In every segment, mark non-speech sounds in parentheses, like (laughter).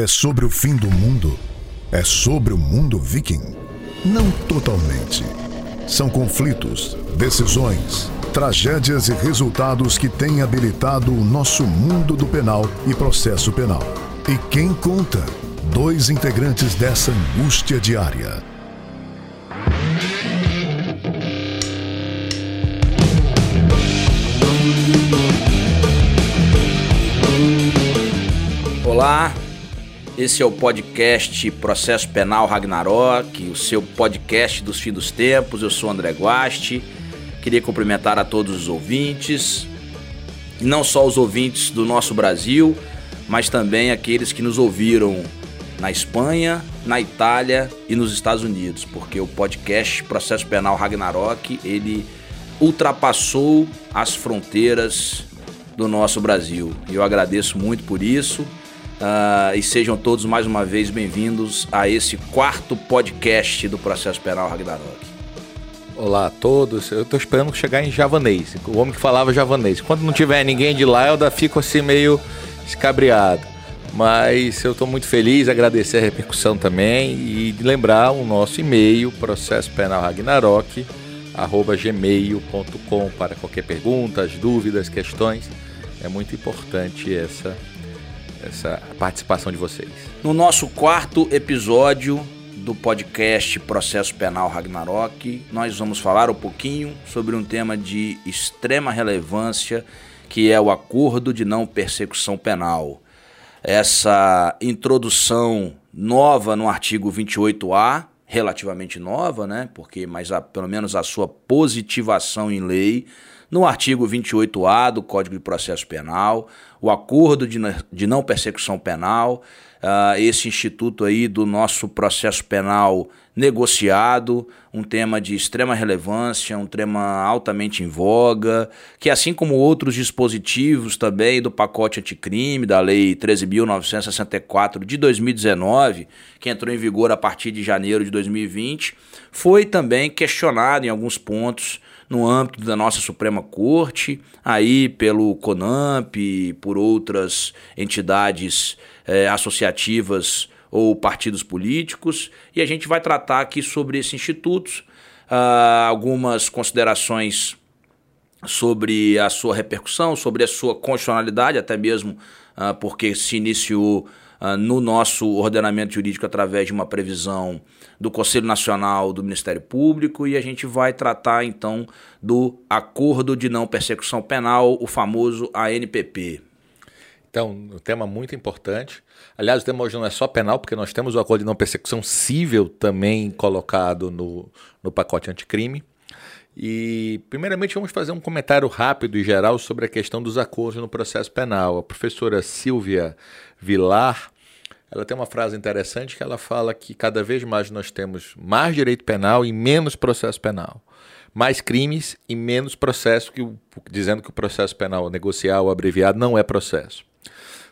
é sobre o fim do mundo? É sobre o mundo viking? Não totalmente. São conflitos, decisões, tragédias e resultados que têm habilitado o nosso mundo do penal e processo penal. E quem conta? Dois integrantes dessa angústia diária. Olá, esse é o podcast Processo Penal Ragnarok, o seu podcast dos fins dos tempos. Eu sou André Guasti. Queria cumprimentar a todos os ouvintes, e não só os ouvintes do nosso Brasil, mas também aqueles que nos ouviram na Espanha, na Itália e nos Estados Unidos, porque o podcast Processo Penal Ragnarok, ele ultrapassou as fronteiras do nosso Brasil. E eu agradeço muito por isso. Uh, e sejam todos mais uma vez bem-vindos a esse quarto podcast do Processo Penal Ragnarok. Olá a todos, eu estou esperando chegar em javanês, o homem que falava javanês. Quando não tiver ninguém de lá, eu ainda fico assim meio escabriado. Mas eu estou muito feliz, agradecer a repercussão também e lembrar o nosso e-mail, processo penal Ragnarok, arroba gmail.com para qualquer pergunta, dúvidas, questões. É muito importante essa essa participação de vocês. No nosso quarto episódio do podcast Processo Penal Ragnarok, nós vamos falar um pouquinho sobre um tema de extrema relevância, que é o acordo de não persecução penal. Essa introdução nova no artigo 28A, relativamente nova, né? Porque mas a, pelo menos a sua positivação em lei no artigo 28A do Código de Processo Penal, o acordo de, não persecução penal, uh, esse instituto aí do nosso processo penal negociado, um tema de extrema relevância, um tema altamente em voga, que assim como outros dispositivos também do pacote anticrime, da Lei 13.964 de 2019, que entrou em vigor a partir de janeiro de 2020, foi também questionado em alguns pontos no âmbito da nossa Suprema Corte, aí pelo CONAMP, por outras entidades é, associativas ou partidos políticos, e a gente vai tratar aqui sobre esse instituto, uh, algumas considerações sobre a sua repercussão, sobre a sua constitucionalidade, até mesmo uh, porque se iniciou uh, no nosso ordenamento jurídico através de uma previsão do Conselho Nacional do Ministério Público e a gente vai tratar então do Acordo de Não Persecução Penal, o famoso ANPP. Então, um tema muito importante. Aliás, o tema hoje não é só penal, porque nós temos o acordo de não persecução civil também colocado no, no pacote anticrime. E, primeiramente, vamos fazer um comentário rápido e geral sobre a questão dos acordos no processo penal. A professora Silvia Vilar ela tem uma frase interessante que ela fala que cada vez mais nós temos mais direito penal e menos processo penal. Mais crimes e menos processo, que, dizendo que o processo penal negocial ou abreviado não é processo.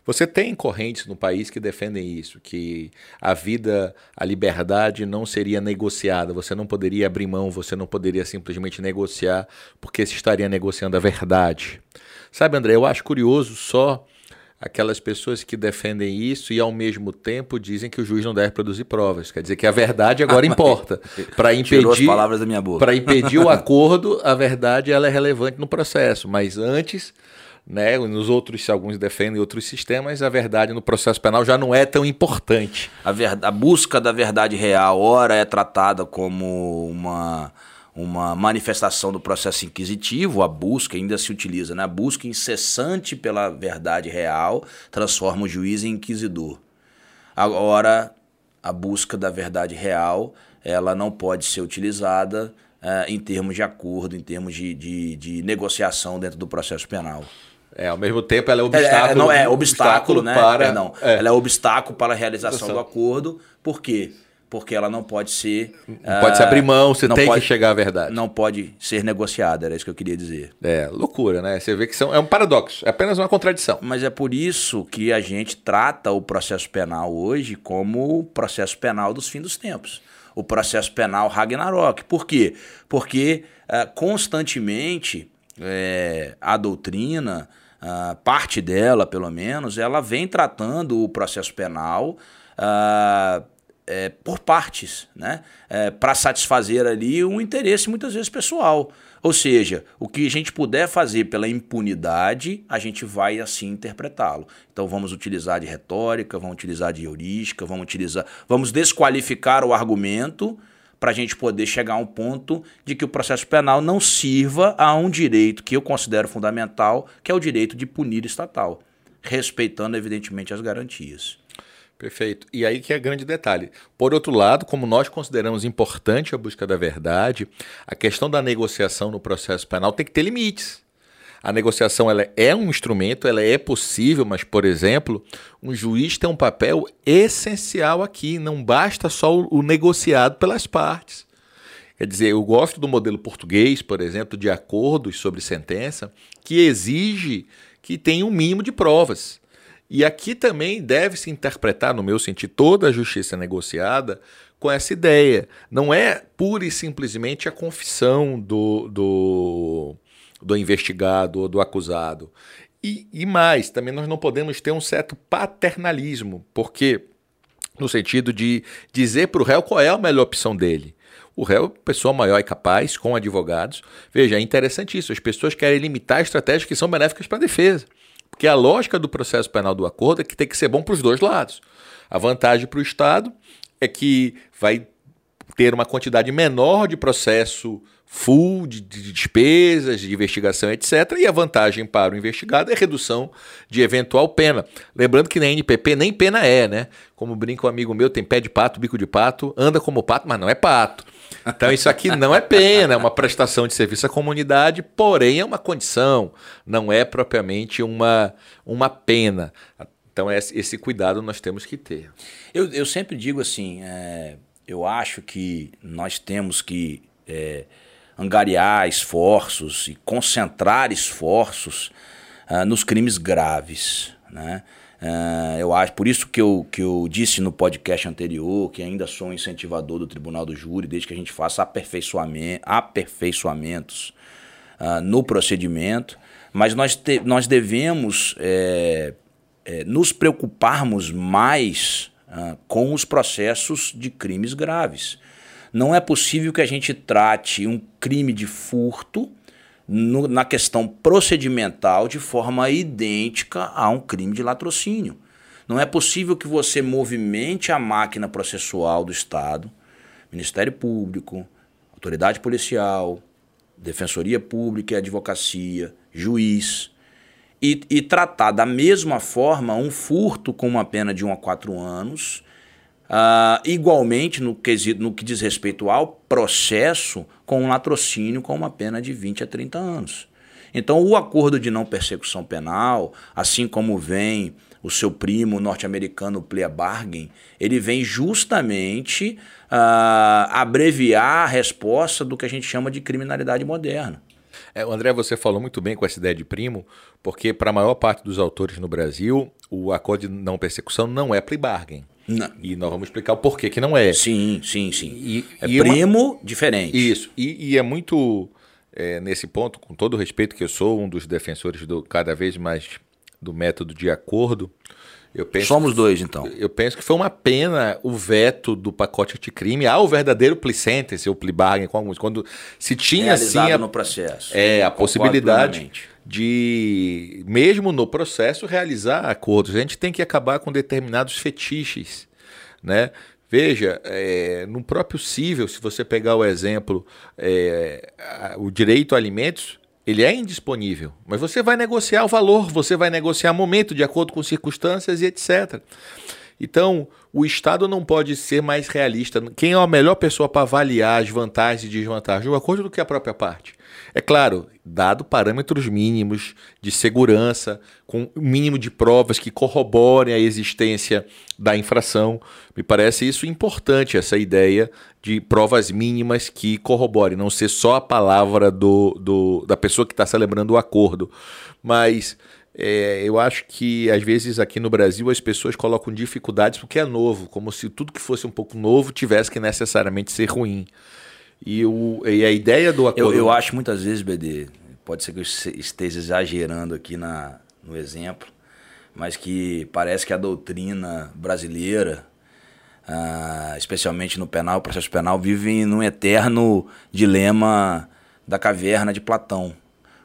Você tem correntes no país que defendem isso, que a vida, a liberdade não seria negociada, você não poderia abrir mão, você não poderia simplesmente negociar, porque se estaria negociando a verdade. Sabe, André, eu acho curioso só aquelas pessoas que defendem isso e ao mesmo tempo dizem que o juiz não deve produzir provas. Quer dizer que a verdade agora (laughs) importa. Para impedir palavras da minha boca. Para impedir o (laughs) acordo, a verdade ela é relevante no processo, mas antes né? Nos outros, se alguns defendem outros sistemas, a verdade no processo penal já não é tão importante. A, ver, a busca da verdade real, ora é tratada como uma uma manifestação do processo inquisitivo, a busca ainda se utiliza, né? a busca incessante pela verdade real transforma o juiz em inquisidor. Agora, a busca da verdade real ela não pode ser utilizada uh, em termos de acordo, em termos de, de, de, negociação dentro do processo penal. É, ao mesmo tempo ela é obstáculo. É, é não, é obstáculo, obstáculo né? Para, não, é. Ela é obstáculo para a realização do acordo. Por quê? porque ela não pode ser. Não uh, pode se abrir mão, você tem pode, que chegar à verdade. Não pode ser negociada, era isso que eu queria dizer. É, loucura, né? Você vê que são, é um paradoxo, é apenas uma contradição. Mas é por isso que a gente trata o processo penal hoje como o processo penal dos fins dos tempos. O processo penal Ragnarok. Por quê? Porque uh, constantemente é, a doutrina uh, parte dela, pelo menos, ela vem tratando o processo penal uh, é, por partes, né? É, para satisfazer ali um interesse muitas vezes pessoal. Ou seja, o que a gente puder fazer pela impunidade, a gente vai assim interpretá-lo. Então vamos utilizar de retórica, vamos utilizar de heurística, vamos utilizar, vamos desqualificar o argumento para a gente poder chegar a um ponto de que o processo penal não sirva a um direito que eu considero fundamental, que é o direito de punir estatal, respeitando evidentemente as garantias. Perfeito. E aí que é grande detalhe. Por outro lado, como nós consideramos importante a busca da verdade, a questão da negociação no processo penal tem que ter limites. A negociação ela é um instrumento, ela é possível, mas, por exemplo, um juiz tem um papel essencial aqui. Não basta só o, negociado pelas partes. Quer dizer, eu gosto do modelo português, por exemplo, de acordos sobre sentença, que exige que tenha um mínimo de provas. E aqui também deve-se interpretar, no meu sentido, toda a justiça negociada com essa ideia. Não é pura e simplesmente a confissão do, do, do investigado ou do acusado. E, e mais, também nós não podemos ter um certo paternalismo, porque no sentido de dizer para o réu qual é a melhor opção dele. O réu é pessoa maior e capaz, com advogados. Veja, é interessante isso. As pessoas querem limitar estratégias que são benéficas para a defesa. Porque a lógica do processo penal do acordo é que tem que ser bom para os dois lados. A vantagem para o Estado é que vai ter uma quantidade menor de processo full, de, de, despesas, de investigação, etc. E a vantagem para o investigado é redução de eventual pena. Lembrando que na NPP nem pena é, né? Como brinca um amigo meu, tem pé de pato, bico de pato, anda como pato, mas não é pato. Então isso aqui não é pena, é uma prestação de serviço à comunidade, porém é uma condição, não é propriamente uma, uma pena. Então esse cuidado nós temos que ter. Eu, eu sempre digo assim, é, eu acho que nós temos que é, angariar esforços e concentrar esforços uh, nos crimes graves, né? Uh, eu acho, por isso que eu, que eu disse no podcast anterior que ainda sou um incentivador do Tribunal do Júri, desde que a gente faça aperfeiçoamento, aperfeiçoamentos uh, no procedimento, mas nós, te, nós devemos é, é, nos preocuparmos mais uh, com os processos de crimes graves. Não é possível que a gente trate um crime de furto no, na questão procedimental de forma idêntica a um crime de latrocínio. Não é possível que você movimente a máquina processual do Estado, Ministério Público, autoridade policial, defensoria pública e advocacia, juiz, e, e, tratar da mesma forma um furto com uma pena de 1 a 4 anos Uh, igualmente, no, quesito, no que diz respeito ao processo, com um latrocínio com uma pena de 20 a 30 anos. Então, o acordo de não persecução penal, assim como vem o seu primo norte-americano plea bargain, ele vem justamente uh, abreviar a resposta do que a gente chama de criminalidade moderna. É, André, você falou muito bem com essa ideia de primo, porque para a maior parte dos autores no Brasil, o acordo de não persecução não é plea bargain. Não. E nós vamos explicar o porquê que não é. Sim, sim, sim. E, é e primo uma... diferente. Isso. E, e é muito é, nesse ponto, com todo o respeito que eu sou um dos defensores do cada vez mais do método de acordo. Eu penso Somos dois, então. Eu penso que foi uma pena o veto do pacote anticrime ao verdadeiro plea sentence, ou plea bargain, com alguns, quando se tinha assim a, no processo. É, a possibilidade de, mesmo no processo, realizar acordos. A gente tem que acabar com determinados fetiches, né? Veja, é, no próprio cível, se você pegar o exemplo, é, o direito a alimentos, ele é indisponível, mas você vai negociar o valor, você vai negociar momento de acordo com circunstâncias e etc. Então, o Estado não pode ser mais realista. Quem é a melhor pessoa para avaliar as vantagens e desvantagens do acordo do que a própria parte? É claro, dado parâmetros mínimos de segurança, com o mínimo de provas que corroborem a existência da infração. Me parece isso importante, essa ideia de provas mínimas que corroborem, não ser só a palavra do, do da pessoa que está celebrando o acordo. Mas é, eu acho que às vezes aqui no Brasil as pessoas colocam dificuldades porque é novo, como se tudo que fosse um pouco novo tivesse que necessariamente ser ruim. E, o, e a ideia do acordo. Eu, eu acho muitas vezes, BD, pode ser que eu esteja exagerando aqui na, no exemplo, mas que parece que a doutrina brasileira, ah, especialmente no penal, processo penal, vive num eterno dilema da caverna de Platão.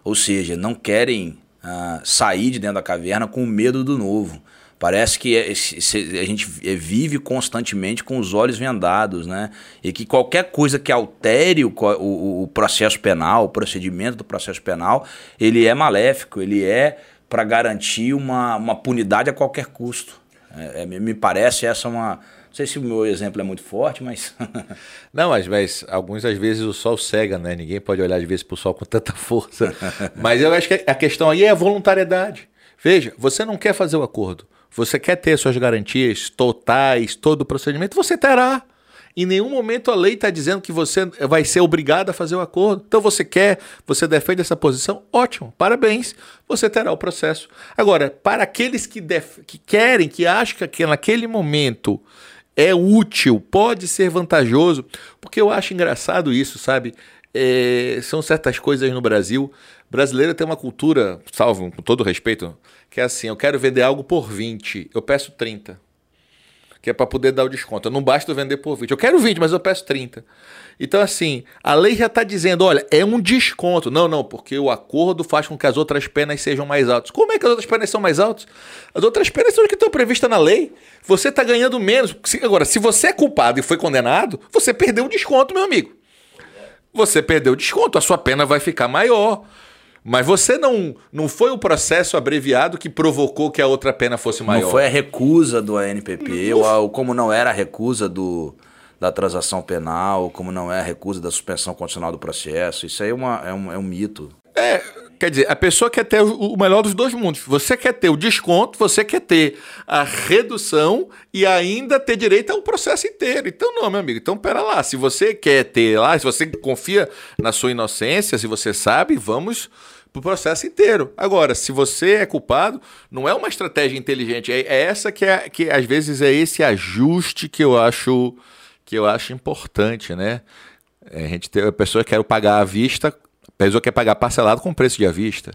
Ou seja, não querem ah, sair de dentro da caverna com medo do novo. Parece que é, a gente é, vive constantemente com os olhos vendados, né? E que qualquer coisa que altere o, o, o processo penal, o procedimento do processo penal, ele é maléfico, ele é para garantir uma, uma punidade a qualquer custo. É, é, me parece essa uma. Não sei se o meu exemplo é muito forte, mas. (laughs) não, mas, mas alguns às vezes o sol cega, né? Ninguém pode olhar às vezes para o sol com tanta força. (laughs) mas eu acho que a questão aí é a voluntariedade. Veja, você não quer fazer o acordo. Você quer ter suas garantias totais, todo o procedimento, você terá. Em nenhum momento a lei está dizendo que você vai ser obrigado a fazer o acordo. Então você quer, você defende essa posição, ótimo, parabéns, você terá o processo. Agora, para aqueles que, que querem, que acham que naquele momento é útil, pode ser vantajoso, porque eu acho engraçado isso, sabe? É... são certas coisas no Brasil. Brasileiro tem uma cultura, salvo com todo respeito, que é assim, eu quero vender algo por 20, eu peço 30. Que é para poder dar o desconto. Não basta eu vender por 20. Eu quero 20, mas eu peço 30. Então, assim, a lei já está dizendo: olha, é um desconto. Não, não, porque o acordo faz com que as outras penas sejam mais altas. Como é que as outras penas são mais altas? As outras penas são as que estão previstas na lei. Você está ganhando menos. Agora, se você é culpado e foi condenado, você perdeu o desconto, meu amigo. Você perdeu o desconto, a sua pena vai ficar maior. Mas você não, não foi o processo abreviado que provocou que a outra pena fosse maior. Não foi a recusa do ANPP, ou, ou como não era a recusa do, da transação penal, como não é a recusa da suspensão condicional do processo. Isso aí é, uma, é, um, é um mito. É, quer dizer, a pessoa quer ter o melhor dos dois mundos. Você quer ter o desconto, você quer ter a redução e ainda ter direito ao processo inteiro. Então, não, meu amigo. Então, pera lá. Se você quer ter lá, se você confia na sua inocência, se você sabe, vamos pro processo inteiro. Agora, se você é culpado, não é uma estratégia inteligente. É, é essa que é que às vezes é esse ajuste que eu acho que eu acho importante, né? É, a gente tem a pessoa que quer pagar à vista, a pessoa quer pagar parcelado com preço de à vista.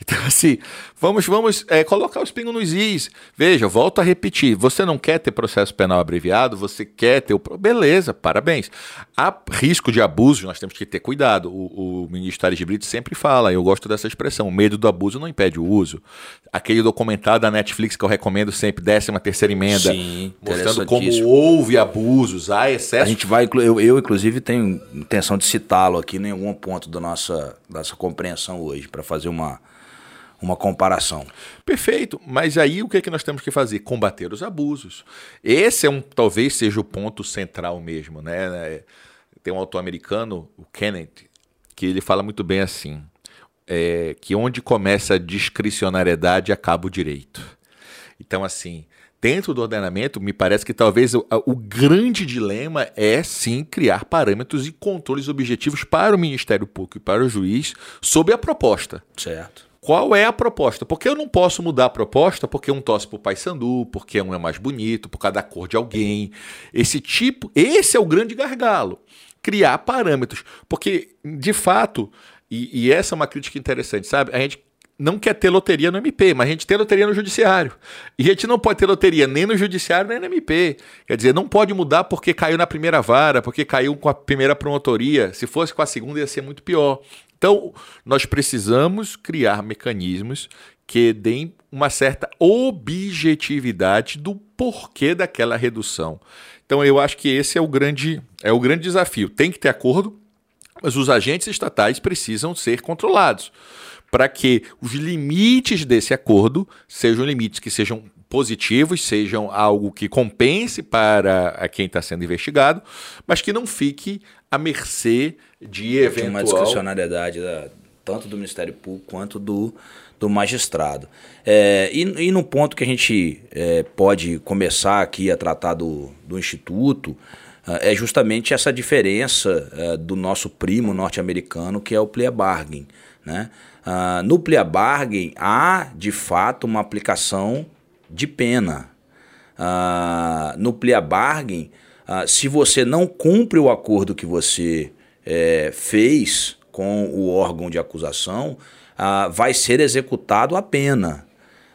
Então, (laughs) assim, vamos, vamos é, colocar os pingos nos is. Veja, volto a repetir: você não quer ter processo penal abreviado, você quer ter o. Beleza, parabéns. Há risco de abuso, nós temos que ter cuidado. O, o ministro Ares Brito sempre fala, eu gosto dessa expressão: o medo do abuso não impede o uso. Aquele documentário da Netflix que eu recomendo sempre, 13 terceira emenda, Sim, mostrando como houve abusos, há excesso. A gente vai, eu, eu inclusive tenho intenção de citá-lo aqui em algum ponto da nossa, nossa compreensão hoje, para fazer uma uma comparação. Perfeito, mas aí o que é que nós temos que fazer? Combater os abusos. Esse é um, talvez seja o ponto central mesmo, né? Tem um autor americano, o Kenneth, que ele fala muito bem assim, é, que onde começa a discricionariedade acaba o direito. Então, assim, dentro do ordenamento, me parece que talvez o, o, grande dilema é sim criar parâmetros e controles objetivos para o Ministério Público e para o juiz sobre a proposta. Certo. Qual é a proposta? Porque eu não posso mudar a proposta porque um tosse pro Paysandu, porque um é mais bonito, por causa da cor de alguém. Esse tipo, esse é o grande gargalo. Criar parâmetros. Porque, de fato, e, e essa é uma crítica interessante, sabe? A gente não quer ter loteria no MP, mas a gente tem loteria no judiciário. E a gente não pode ter loteria nem no judiciário nem no MP. Quer dizer, não pode mudar porque caiu na primeira vara, porque caiu com a primeira promotoria. Se fosse com a segunda ia ser muito pior. Então, nós precisamos criar mecanismos que deem uma certa objetividade do porquê daquela redução. Então, eu acho que esse é o grande, é o grande desafio. Tem que ter acordo, mas os agentes estatais precisam ser controlados para que os limites desse acordo sejam limites que sejam positivos, sejam algo que compense para quem está sendo investigado, mas que não fique à mercê de eventual... Uma discricionariedade da, tanto do Ministério Público quanto do, do magistrado. É, e, e no ponto que a gente é, pode começar aqui a tratar do, do Instituto, é, é justamente essa diferença é, do nosso primo norte-americano, que é o plea bargain. Né? Uh, no plea bargain há, de fato, uma aplicação de pena. Uh, no plea bargain, se você não cumpre o acordo que você é, fez com o órgão de acusação, vai ser executado a pena.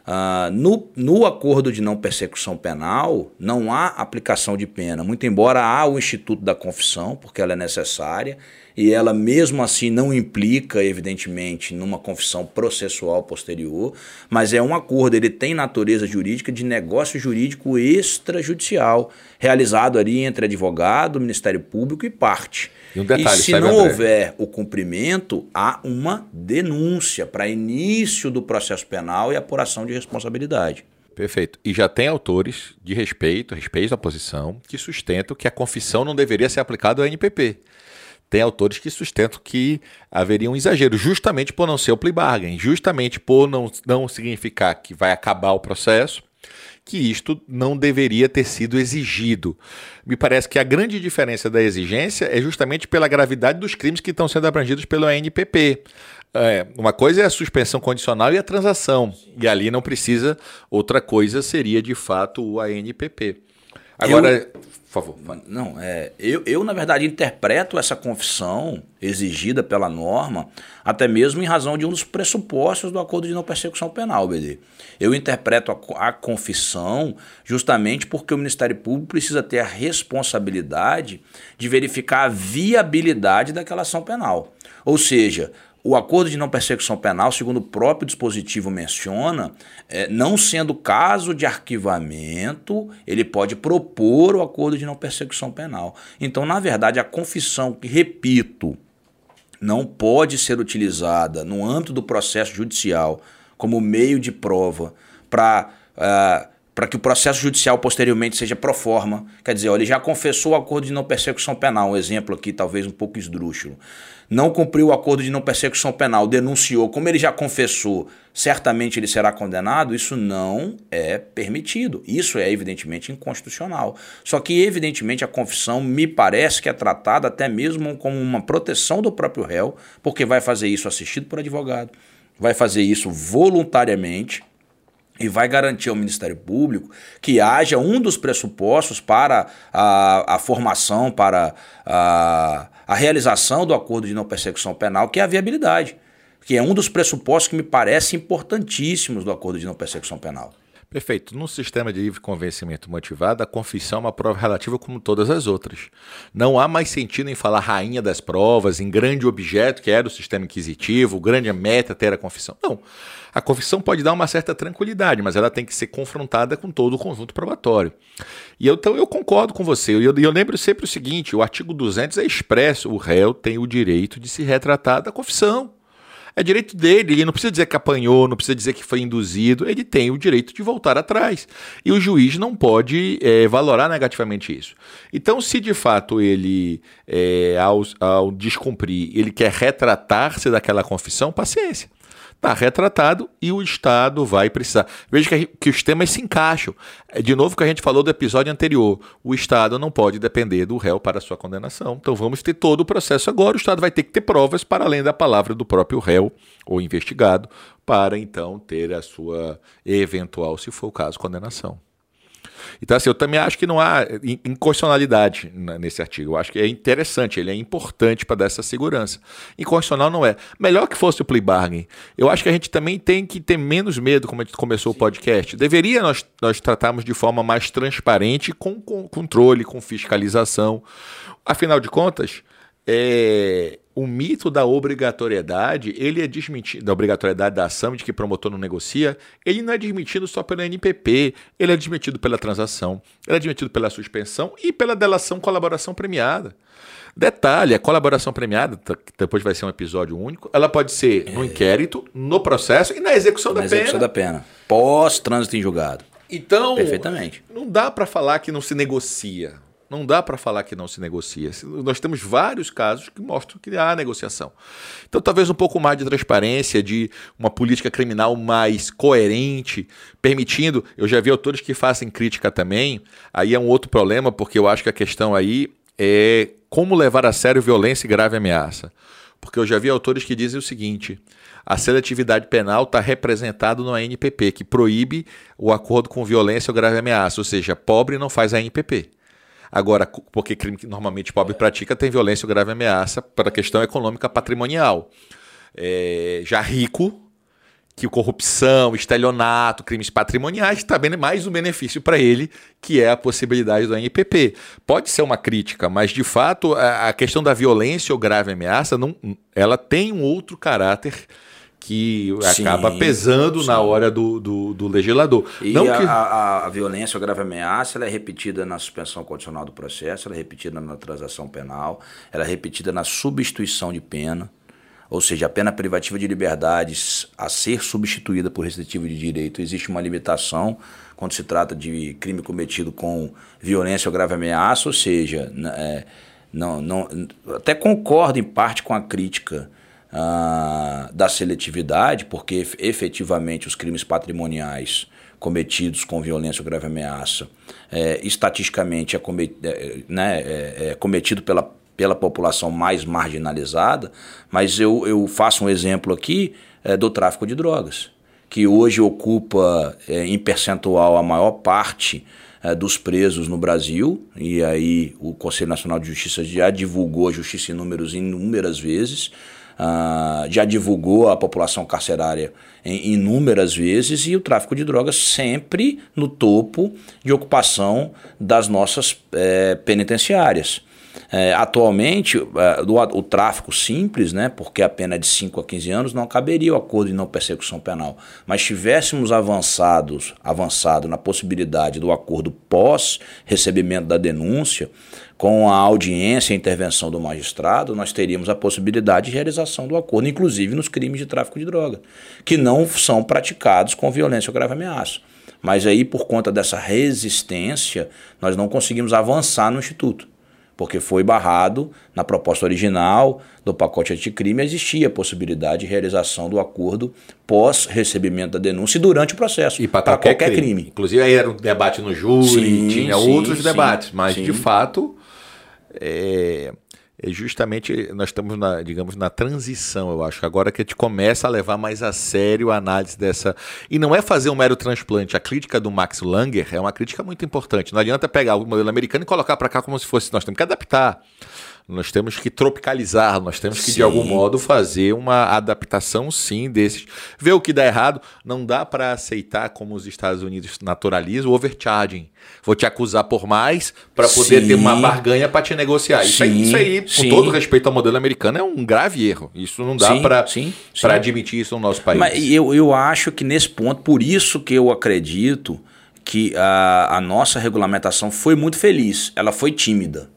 Uh, no, no acordo de não persecução penal, não há aplicação de pena, muito embora há o Instituto da Confissão, porque ela é necessária, e ela mesmo assim não implica, evidentemente, numa confissão processual posterior, mas é um acordo, ele tem natureza jurídica de negócio jurídico extrajudicial, realizado ali entre advogado, Ministério Público e parte. E, um detalhe, e se não André? houver o cumprimento, há uma denúncia para início do processo penal e apuração de responsabilidade. Perfeito. E já tem autores de respeito, respeito à posição, que sustentam que a confissão não deveria ser aplicada ao NPP. Tem autores que sustentam que haveria um exagero, justamente por não ser o plea bargain, justamente por não, não significar que vai acabar o processo, que isto não deveria ter sido exigido. Me parece que a grande diferença da exigência é justamente pela gravidade dos crimes que estão sendo abrangidos pelo ANPP. É, uma coisa é a suspensão condicional e a transação, e ali não precisa, outra coisa seria de fato o ANPP. Agora, eu, por favor. Não, é, eu, eu, na verdade, interpreto essa confissão exigida pela norma, até mesmo em razão de um dos pressupostos do acordo de não persecução penal, BD. Eu interpreto a, a confissão justamente porque o Ministério Público precisa ter a responsabilidade de verificar a viabilidade daquela ação penal. Ou seja, o acordo de não persecução penal, segundo o próprio dispositivo menciona, é, não sendo caso de arquivamento, ele pode propor o acordo de não persecução penal. Então, na verdade, a confissão, que repito, não pode ser utilizada no âmbito do processo judicial como meio de prova para. Uh, é, para que o processo judicial posteriormente seja pro forma. Quer dizer, ó, ele já confessou o acordo de não persecução penal, um exemplo aqui talvez um pouco esdrúxulo não cumpriu o acordo de não persecução penal, denunciou, como ele já confessou, certamente ele será condenado, isso não é permitido. Isso é evidentemente inconstitucional. Só que, evidentemente, a confissão me parece que é tratada até mesmo como uma proteção do próprio réu, porque vai fazer isso assistido por advogado, vai fazer isso voluntariamente e vai garantir ao Ministério Público que haja um dos pressupostos para a, a formação, para a a realização do acordo de não persecução penal, que é a viabilidade, que é um dos pressupostos que me parece importantíssimos do acordo de não persecução penal. Perfeito. Num sistema de livre convencimento motivado, a confissão é uma prova relativa como todas as outras. Não há mais sentido em falar rainha das provas, em grande objeto que era o sistema inquisitivo, grande meta ter a confissão. Não. A confissão pode dar uma certa tranquilidade, mas ela tem que ser confrontada com todo o conjunto probatório. E eu, então eu concordo com você. E eu, eu, lembro sempre o seguinte: o artigo 200 é expresso, o réu tem o direito de se retratar da confissão. É direito dele, ele não precisa dizer que apanhou, não precisa dizer que foi induzido, ele tem o direito de voltar atrás. E o juiz não pode é, valorar negativamente isso. Então, se de fato ele, é, ao, ao descumprir, ele quer retratar-se daquela confissão, paciência está retratado e o Estado vai precisar. Veja que, que os temas se encaixam. É de novo que a gente falou do episódio anterior. O Estado não pode depender do réu para sua condenação. Então vamos ter todo o processo agora. O Estado vai ter que ter provas para além da palavra do próprio réu ou investigado para então ter a sua eventual, se for o caso, condenação. Então, assim, eu também acho que não há inconstitucionalidade nesse artigo. Eu acho que é interessante, ele é importante para dar essa segurança. Inconstitucional não é. Melhor que fosse o plea bargain. Eu acho que a gente também tem que ter menos medo, como a gente começou Sim. o podcast. Deveria nós, nós tratarmos de forma mais transparente, com, com controle, com fiscalização. Afinal de contas, é, o mito da obrigatoriedade, ele é desmentido, da obrigatoriedade da ação de que promotor não negocia, ele não é desmentido só pelo NPP, ele é desmentido pela transação, ele é desmentido pela suspensão e pela delação colaboração premiada. Detalhe, a colaboração premiada, depois vai ser um episódio único, ela pode ser no inquérito, no processo e na execução na da execução pena. da pena. Pós-trânsito em julgado. Então, Perfeitamente. não dá para falar que não se negocia. Não dá para falar que não se negocia. Nós temos vários casos que mostram que há negociação. Então, talvez um pouco mais de transparência, de uma política criminal mais coerente, permitindo. Eu já vi autores que fazem crítica também. Aí é um outro problema, porque eu acho que a questão aí é como levar a sério violência e grave ameaça. Porque eu já vi autores que dizem o seguinte: a seletividade penal está representado no ANPP, que proíbe o acordo com violência ou grave ameaça, ou seja, pobre não faz ANPP. Agora, porque crime que normalmente pobre pratica tem violência ou grave ameaça para a questão econômica patrimonial. É, já rico que corrupção, estelionato, crimes patrimoniais, também mais um benefício para ele, que é a possibilidade do NPP. Pode ser uma crítica, mas de fato a, questão da violência ou grave ameaça, não, ela tem um outro caráter que sim, acaba pesando sim. na hora do, do, do legislador. E Não a, que... a, a, violência ou grave ameaça ela é repetida na suspensão condicional do processo, ela é repetida na transação penal, ela é repetida na substituição de pena, ou seja, a pena privativa de liberdades a ser substituída por restritivo de direito. Existe uma limitação quando se trata de crime cometido com violência ou grave ameaça, ou seja, é, não, não, até concordo em parte com a crítica ah, da seletividade, porque efetivamente os crimes patrimoniais cometidos com violência ou grave ameaça, é, estatisticamente é, comet, é, né, é, é, cometido pela, pela população mais marginalizada, mas eu, eu faço um exemplo aqui é, do tráfico de drogas, que hoje ocupa é, em percentual a maior parte dos presos no Brasil, e aí o Conselho Nacional de Justiça já divulgou a justiça em números inúmeras vezes, uh, já divulgou a população carcerária em inúmeras vezes e o tráfico de drogas sempre no topo de ocupação das nossas é, penitenciárias. É, atualmente, é, o, o, tráfico simples, né, porque a pena é de 5 a 15 anos, não caberia o acordo de não persecução penal. Mas tivéssemos avançados, avançado na possibilidade do acordo pós recebimento da denúncia, com a audiência e intervenção do magistrado, nós teríamos a possibilidade de realização do acordo, inclusive nos crimes de tráfico de droga, que não são praticados com violência ou grave ameaça. Mas aí, por conta dessa resistência, nós não conseguimos avançar no Instituto, porque foi barrado na proposta original do pacote anticrime, existia a possibilidade de realização do acordo pós recebimento da denúncia e durante o processo. E para qualquer, qualquer crime. crime. Inclusive aí era um debate no júri, sim, tinha sim, outros sim, debates, mas de fato é, é justamente nós estamos na, digamos, na transição, eu acho. Agora que a gente começa a levar mais a sério a análise dessa. E não é fazer um mero transplante. A crítica do Max Langer é uma crítica muito importante. Não adianta pegar o modelo americano e colocar para cá como se fosse. Nós temos que adaptar. Nós temos que tropicalizar, nós temos que, sim. de algum modo, fazer uma adaptação, sim, desses. Ver o que dá errado. Não dá para aceitar como os Estados Unidos naturalizam o overcharging. Vou te acusar por mais para poder sim. ter uma barganha para te negociar. Isso aí, isso aí, com todo respeito ao modelo americano, é um grave erro. Isso não dá para admitir isso no nosso país. Mas eu, eu acho que nesse ponto, por isso que eu acredito que a, a nossa regulamentação foi muito feliz. Ela foi tímida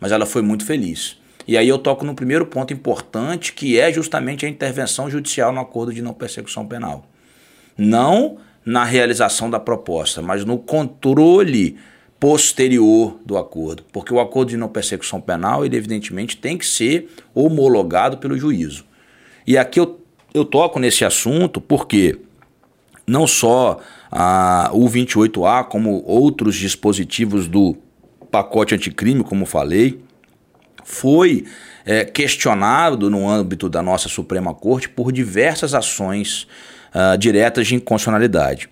mas ela foi muito feliz. E aí eu toco no primeiro ponto importante, que é justamente a intervenção judicial no acordo de não persecução penal. Não na realização da proposta, mas no controle posterior do acordo, porque o acordo de não persecução penal, ele evidentemente tem que ser homologado pelo juízo. E aqui eu, eu toco nesse assunto porque não só a, o 28A, como outros dispositivos do pacote anticrime, como falei, foi é, questionado no âmbito da nossa Suprema Corte por diversas ações uh, diretas de inconstitucionalidade.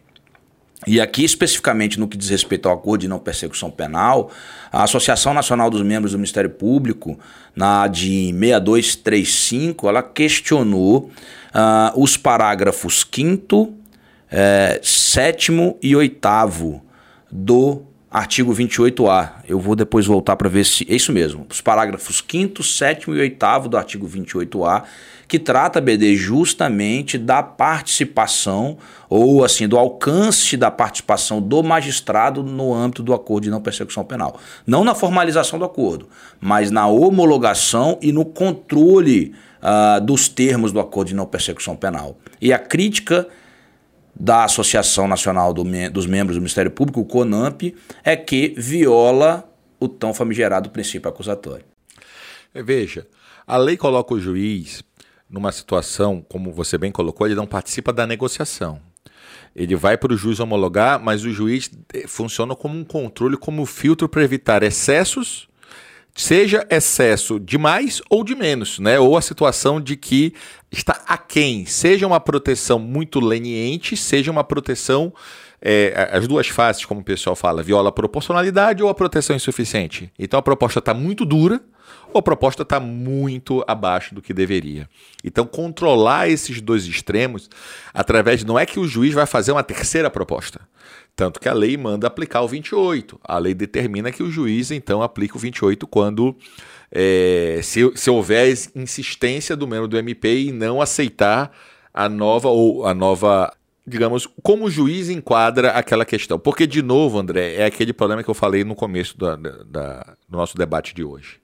E aqui, especificamente no que diz respeito ao acordo de não persecução penal, a Associação Nacional dos Membros do Ministério Público, na de 6235, ela questionou uh, os parágrafos 5 é, 7 e 8 do artigo 28A. Eu vou depois voltar para ver se é isso mesmo. Os parágrafos 5 7 e 8 do artigo 28A, que trata, BD, justamente da participação ou assim do alcance da participação do magistrado no âmbito do acordo de não persecução penal. Não na formalização do acordo, mas na homologação e no controle uh, dos termos do acordo de não persecução penal. E a crítica da Associação Nacional do, dos Membros do Ministério Público, o CONAMP, é que viola o tão famigerado princípio acusatório. É, veja, a lei coloca o juiz numa situação, como você bem colocou, ele não participa da negociação. Ele vai para o juiz homologar, mas o juiz eh, funciona como um controle, como um filtro para evitar excessos seja excesso de mais ou de menos, né? Ou a situação de que está aquém, seja uma proteção muito leniente, seja uma proteção é, as duas faces, como o pessoal fala, viola a proporcionalidade ou a proteção insuficiente. Então a proposta está muito dura ou a proposta está muito abaixo do que deveria. Então, controlar esses dois extremos, através. Não é que o juiz vai fazer uma terceira proposta. Tanto que a lei manda aplicar o 28. A lei determina que o juiz, então, aplica o 28 quando. É, se, se houver insistência do membro do MP em não aceitar a nova ou a nova digamos, como o juiz enquadra aquela questão. Porque, de novo, André, é aquele problema que eu falei no começo da, da, do nosso debate de hoje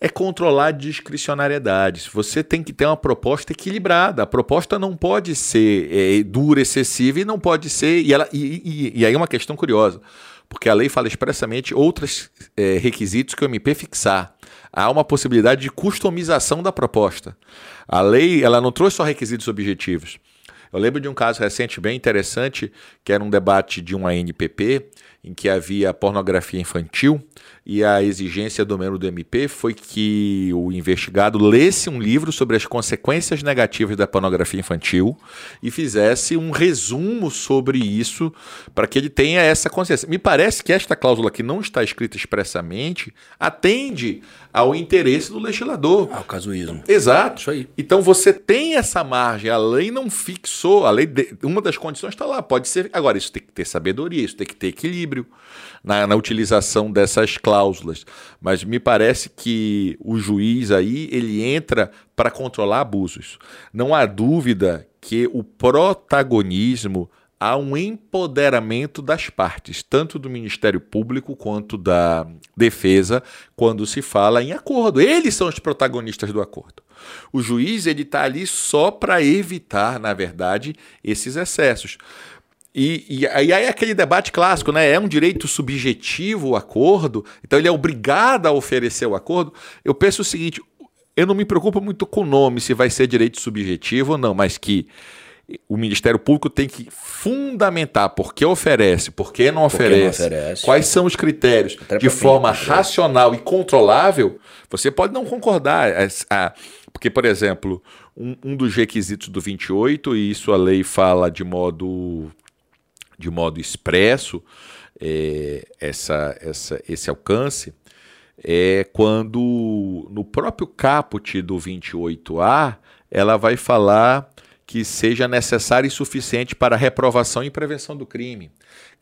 é controlar a discricionariedade. Você tem que ter uma proposta equilibrada. A proposta não pode ser é, dura, excessiva e não pode ser. E, ela, e, e, e aí é uma questão curiosa, porque a lei fala expressamente outros é, requisitos que o MP fixar. Há uma possibilidade de customização da proposta. A lei ela não trouxe só requisitos objetivos. Eu lembro de um caso recente bem interessante, que era um debate de uma NPP, em que havia pornografia infantil, e a exigência do membro do MP foi que o investigado lesse um livro sobre as consequências negativas da pornografia infantil e fizesse um resumo sobre isso para que ele tenha essa consciência. Me parece que esta cláusula que não está escrita expressamente atende ao interesse do legislador. Ao casuísmo. Exato. Isso aí. Então você tem essa margem, a lei não fixou, a lei de, uma das condições está lá, pode ser. Agora isso tem que ter sabedoria, isso tem que ter equilíbrio na, na utilização dessas cláusulas. Mas me parece que o juiz aí ele entra para controlar abusos. Não há dúvida que o protagonismo há um empoderamento das partes, tanto do Ministério Público quanto da Defesa, quando se fala em acordo. Eles são os protagonistas do acordo. O juiz ele está ali só para evitar, na verdade, esses excessos. E, e, aí é aquele debate clássico, né? É um direito subjetivo o acordo, então ele é obrigado a oferecer o acordo. Eu penso o seguinte: eu não me preocupo muito com o nome, se vai ser direito subjetivo ou não, mas que o Ministério Público tem que fundamentar por que oferece, por que não oferece, não oferece. quais são os critérios, de forma racional e controlável. Você pode não concordar, porque, por exemplo, um, um dos requisitos do 28, e isso a lei fala de modo de modo expresso é, essa, essa, esse alcance é quando no próprio caput do 28A ela vai falar que seja necessário e suficiente para reprovação e prevenção do crime.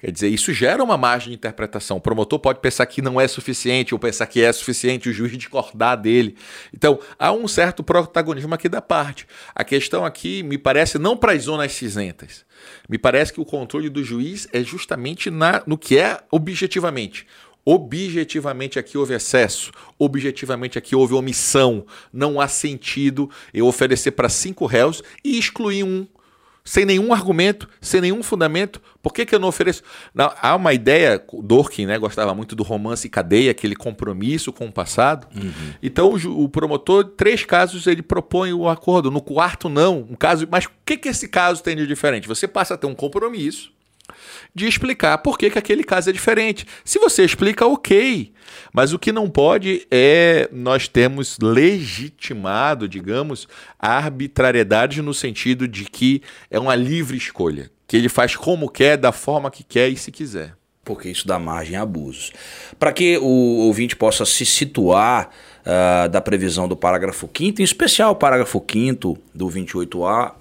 Quer dizer, isso gera uma margem de interpretação. O promotor pode pensar que não é suficiente ou pensar que é suficiente, o juiz discordar dele. Então, há um certo protagonismo aqui da parte. A questão aqui me parece não para as zonas cinzentas. Me parece que o controle do juiz é justamente na, no que é objetivamente. Objetivamente aqui houve excesso, objetivamente aqui houve omissão. Não há sentido eu oferecer para cinco réus e excluir um sem nenhum argumento, sem nenhum fundamento. Por que, que eu não ofereço? Não, há uma ideia, Dorkin né, gostava muito do romance cadeia, aquele compromisso com o passado. Uhum. Então o, o, promotor, três casos, ele propõe o acordo. No quarto, não. Um caso, mas o que, que esse caso tem de diferente? Você passa a ter um compromisso de explicar por que, que aquele caso é diferente. Se você explica, ok. Mas o que não pode é nós temos legitimado, digamos, a arbitrariedade no sentido de que é uma livre escolha, que ele faz como quer, da forma que quer e se quiser. Porque isso dá margem a abusos. Para que o ouvinte possa se situar uh, da previsão do parágrafo 5, em especial o parágrafo 5 do 28A,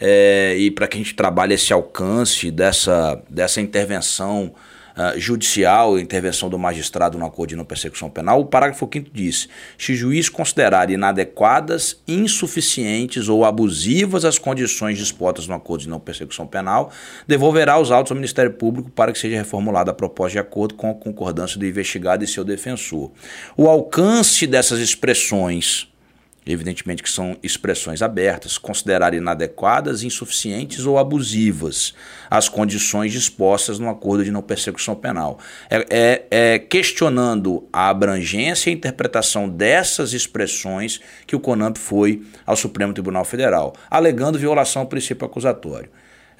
é, e para que a gente trabalhe esse alcance dessa, dessa intervenção uh, judicial, intervenção do magistrado no acordo de não persecução penal, o parágrafo 5 diz: se o juiz considerar inadequadas, insuficientes ou abusivas as condições dispostas no acordo de não persecução penal, devolverá os autos ao Ministério Público para que seja reformulada a proposta de acordo com a concordância do investigado e seu defensor. O alcance dessas expressões evidentemente que são expressões abertas, considerar inadequadas, insuficientes ou abusivas as condições dispostas no acordo de não persecução penal. É, é, é, questionando a abrangência e a interpretação dessas expressões que o CONAMP foi ao Supremo Tribunal Federal, alegando violação ao princípio acusatório.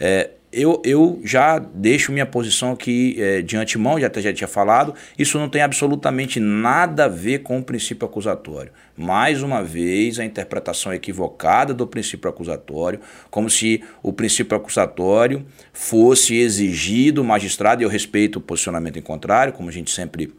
É, eu, eu já deixo minha posição aqui é, de antemão, já até já tinha falado, isso não tem absolutamente nada a ver com o princípio acusatório. Mais uma vez, a interpretação equivocada do princípio acusatório, como se o princípio acusatório fosse exigir do magistrado, e eu respeito o posicionamento em contrário, como a gente sempre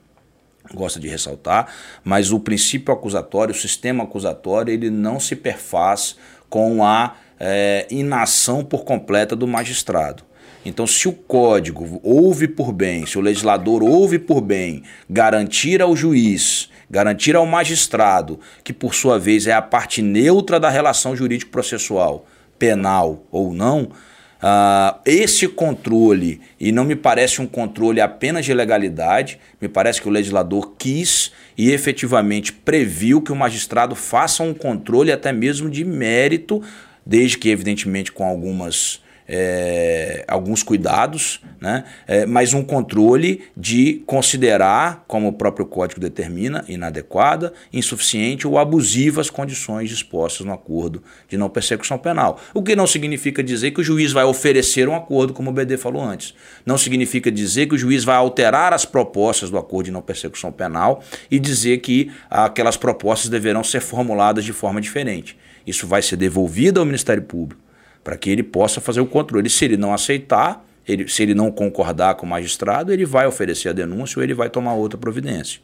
gosta de ressaltar, mas o princípio acusatório, o sistema acusatório, ele não se perfaz com a é, inação por completa do magistrado. Então, se o código ouve por bem, se o legislador ouve por bem garantir ao juiz, garantir ao magistrado, que por sua vez é a parte neutra da relação jurídico-processual, penal ou não, Uh, esse controle, e não me parece um controle apenas de legalidade, me parece que o legislador quis e efetivamente previu que o magistrado faça um controle até mesmo de mérito, desde que, evidentemente, com algumas é, alguns cuidados, né? É, mas um controle de considerar, como o próprio código determina, inadequada, insuficiente ou abusiva as condições dispostas no acordo de não persecução penal. O que não significa dizer que o juiz vai oferecer um acordo, como o BD falou antes. Não significa dizer que o juiz vai alterar as propostas do acordo de não persecução penal e dizer que aquelas propostas deverão ser formuladas de forma diferente. Isso vai ser devolvido ao Ministério Público para que ele possa fazer o controle. Se ele não aceitar, ele, se ele não concordar com o magistrado, ele vai oferecer a denúncia ou ele vai tomar outra providência.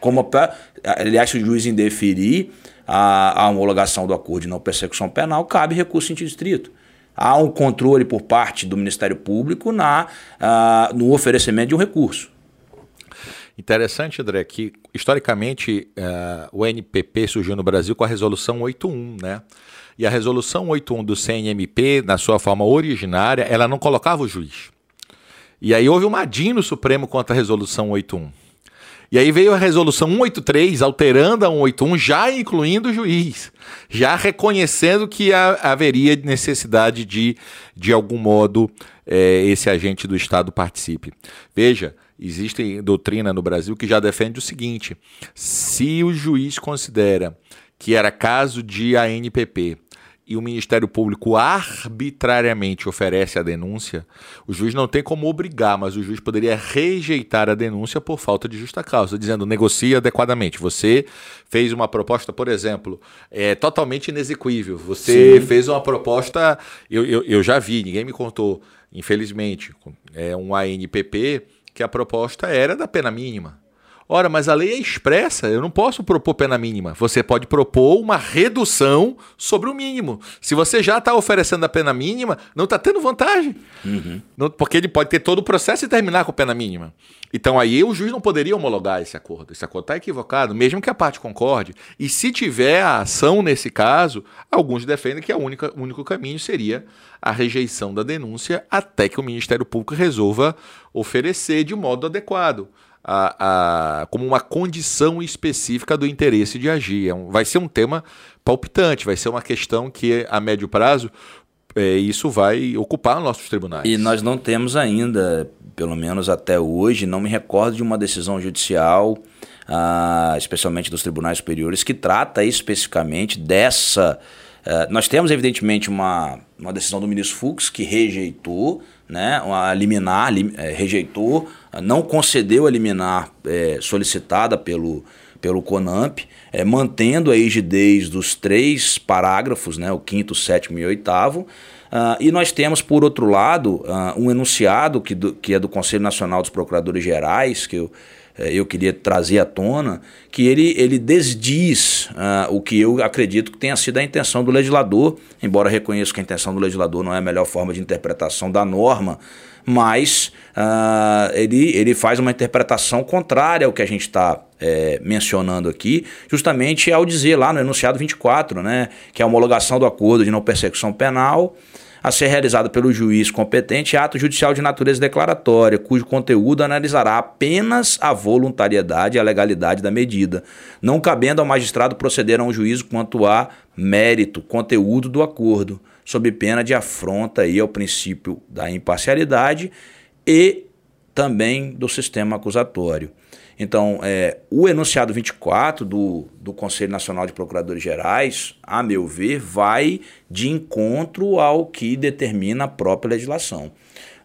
Como aliás, se o juiz indeferir a, a homologação do acordo de não persecução penal, cabe recurso em distrito. Há um controle por parte do Ministério Público na, uh, no oferecimento de um recurso. Interessante, André, que historicamente uh, o NPP surgiu no Brasil com a resolução 81, né? E a resolução 81 do CNMP, na sua forma originária, ela não colocava o juiz. E aí houve uma DIN no Supremo contra a resolução 81. E aí veio a resolução 183, alterando a 181, já incluindo o juiz, já reconhecendo que haveria necessidade de, de algum modo, é, esse agente do Estado participe. Veja, existe doutrina no Brasil que já defende o seguinte: se o juiz considera que era caso de ANPP e o Ministério Público arbitrariamente oferece a denúncia, o juiz não tem como obrigar, mas o juiz poderia rejeitar a denúncia por falta de justa causa, dizendo negocie adequadamente. Você fez uma proposta, por exemplo, é totalmente inexequível. Você Sim. fez uma proposta, eu, eu, eu já vi, ninguém me contou, infelizmente, é um ANPP que a proposta era da pena mínima. Ora, mas a lei é expressa, eu não posso propor pena mínima. Você pode propor uma redução sobre o mínimo. Se você já está oferecendo a pena mínima, não está tendo vantagem. Uhum. Não, porque ele pode ter todo o processo e terminar com pena mínima. Então aí o juiz não poderia homologar esse acordo. Esse acordo está equivocado, mesmo que a parte concorde. E se tiver a ação nesse caso, alguns defendem que o único caminho seria a rejeição da denúncia até que o Ministério Público resolva oferecer de modo adequado a, a, como uma condição específica do interesse de agir. É um, vai ser um tema palpitante, vai ser uma questão que a médio prazo é, isso vai ocupar nossos tribunais. E nós não temos ainda, pelo menos até hoje, não me recordo de uma decisão judicial, ah, especialmente dos tribunais superiores, que trata especificamente dessa. Uh, nós temos, evidentemente, uma, uma decisão do ministro Fux que rejeitou né, a liminar, lim, é, rejeitou, não concedeu a liminar é, solicitada pelo, pelo CONAMP, é, mantendo a rigidez dos três parágrafos, né, o quinto, sétimo e oitavo. Uh, e nós temos, por outro lado, uh, um enunciado que, do, que é do Conselho Nacional dos Procuradores Gerais, que eu é, eu queria trazer à tona, que ele, ele desdiz uh, o que eu acredito que tenha sido a intenção do legislador, embora reconheça que a intenção do legislador não é a melhor forma de interpretação da norma, mas uh, ele, ele faz uma interpretação contrária ao que a gente está é, mencionando aqui, justamente ao dizer lá no enunciado 24, né, que é a homologação do acordo de não persecução penal a ser realizado pelo juiz competente ato judicial de natureza declaratória, cujo conteúdo analisará apenas a voluntariedade e a legalidade da medida, não cabendo ao magistrado proceder a um juízo quanto a mérito, conteúdo do acordo, sob pena de afronta aí ao princípio da imparcialidade e também do sistema acusatório. Então, é, o enunciado 24 do, do Conselho Nacional de Procuradores Gerais, a meu ver, vai de encontro ao que determina a própria legislação.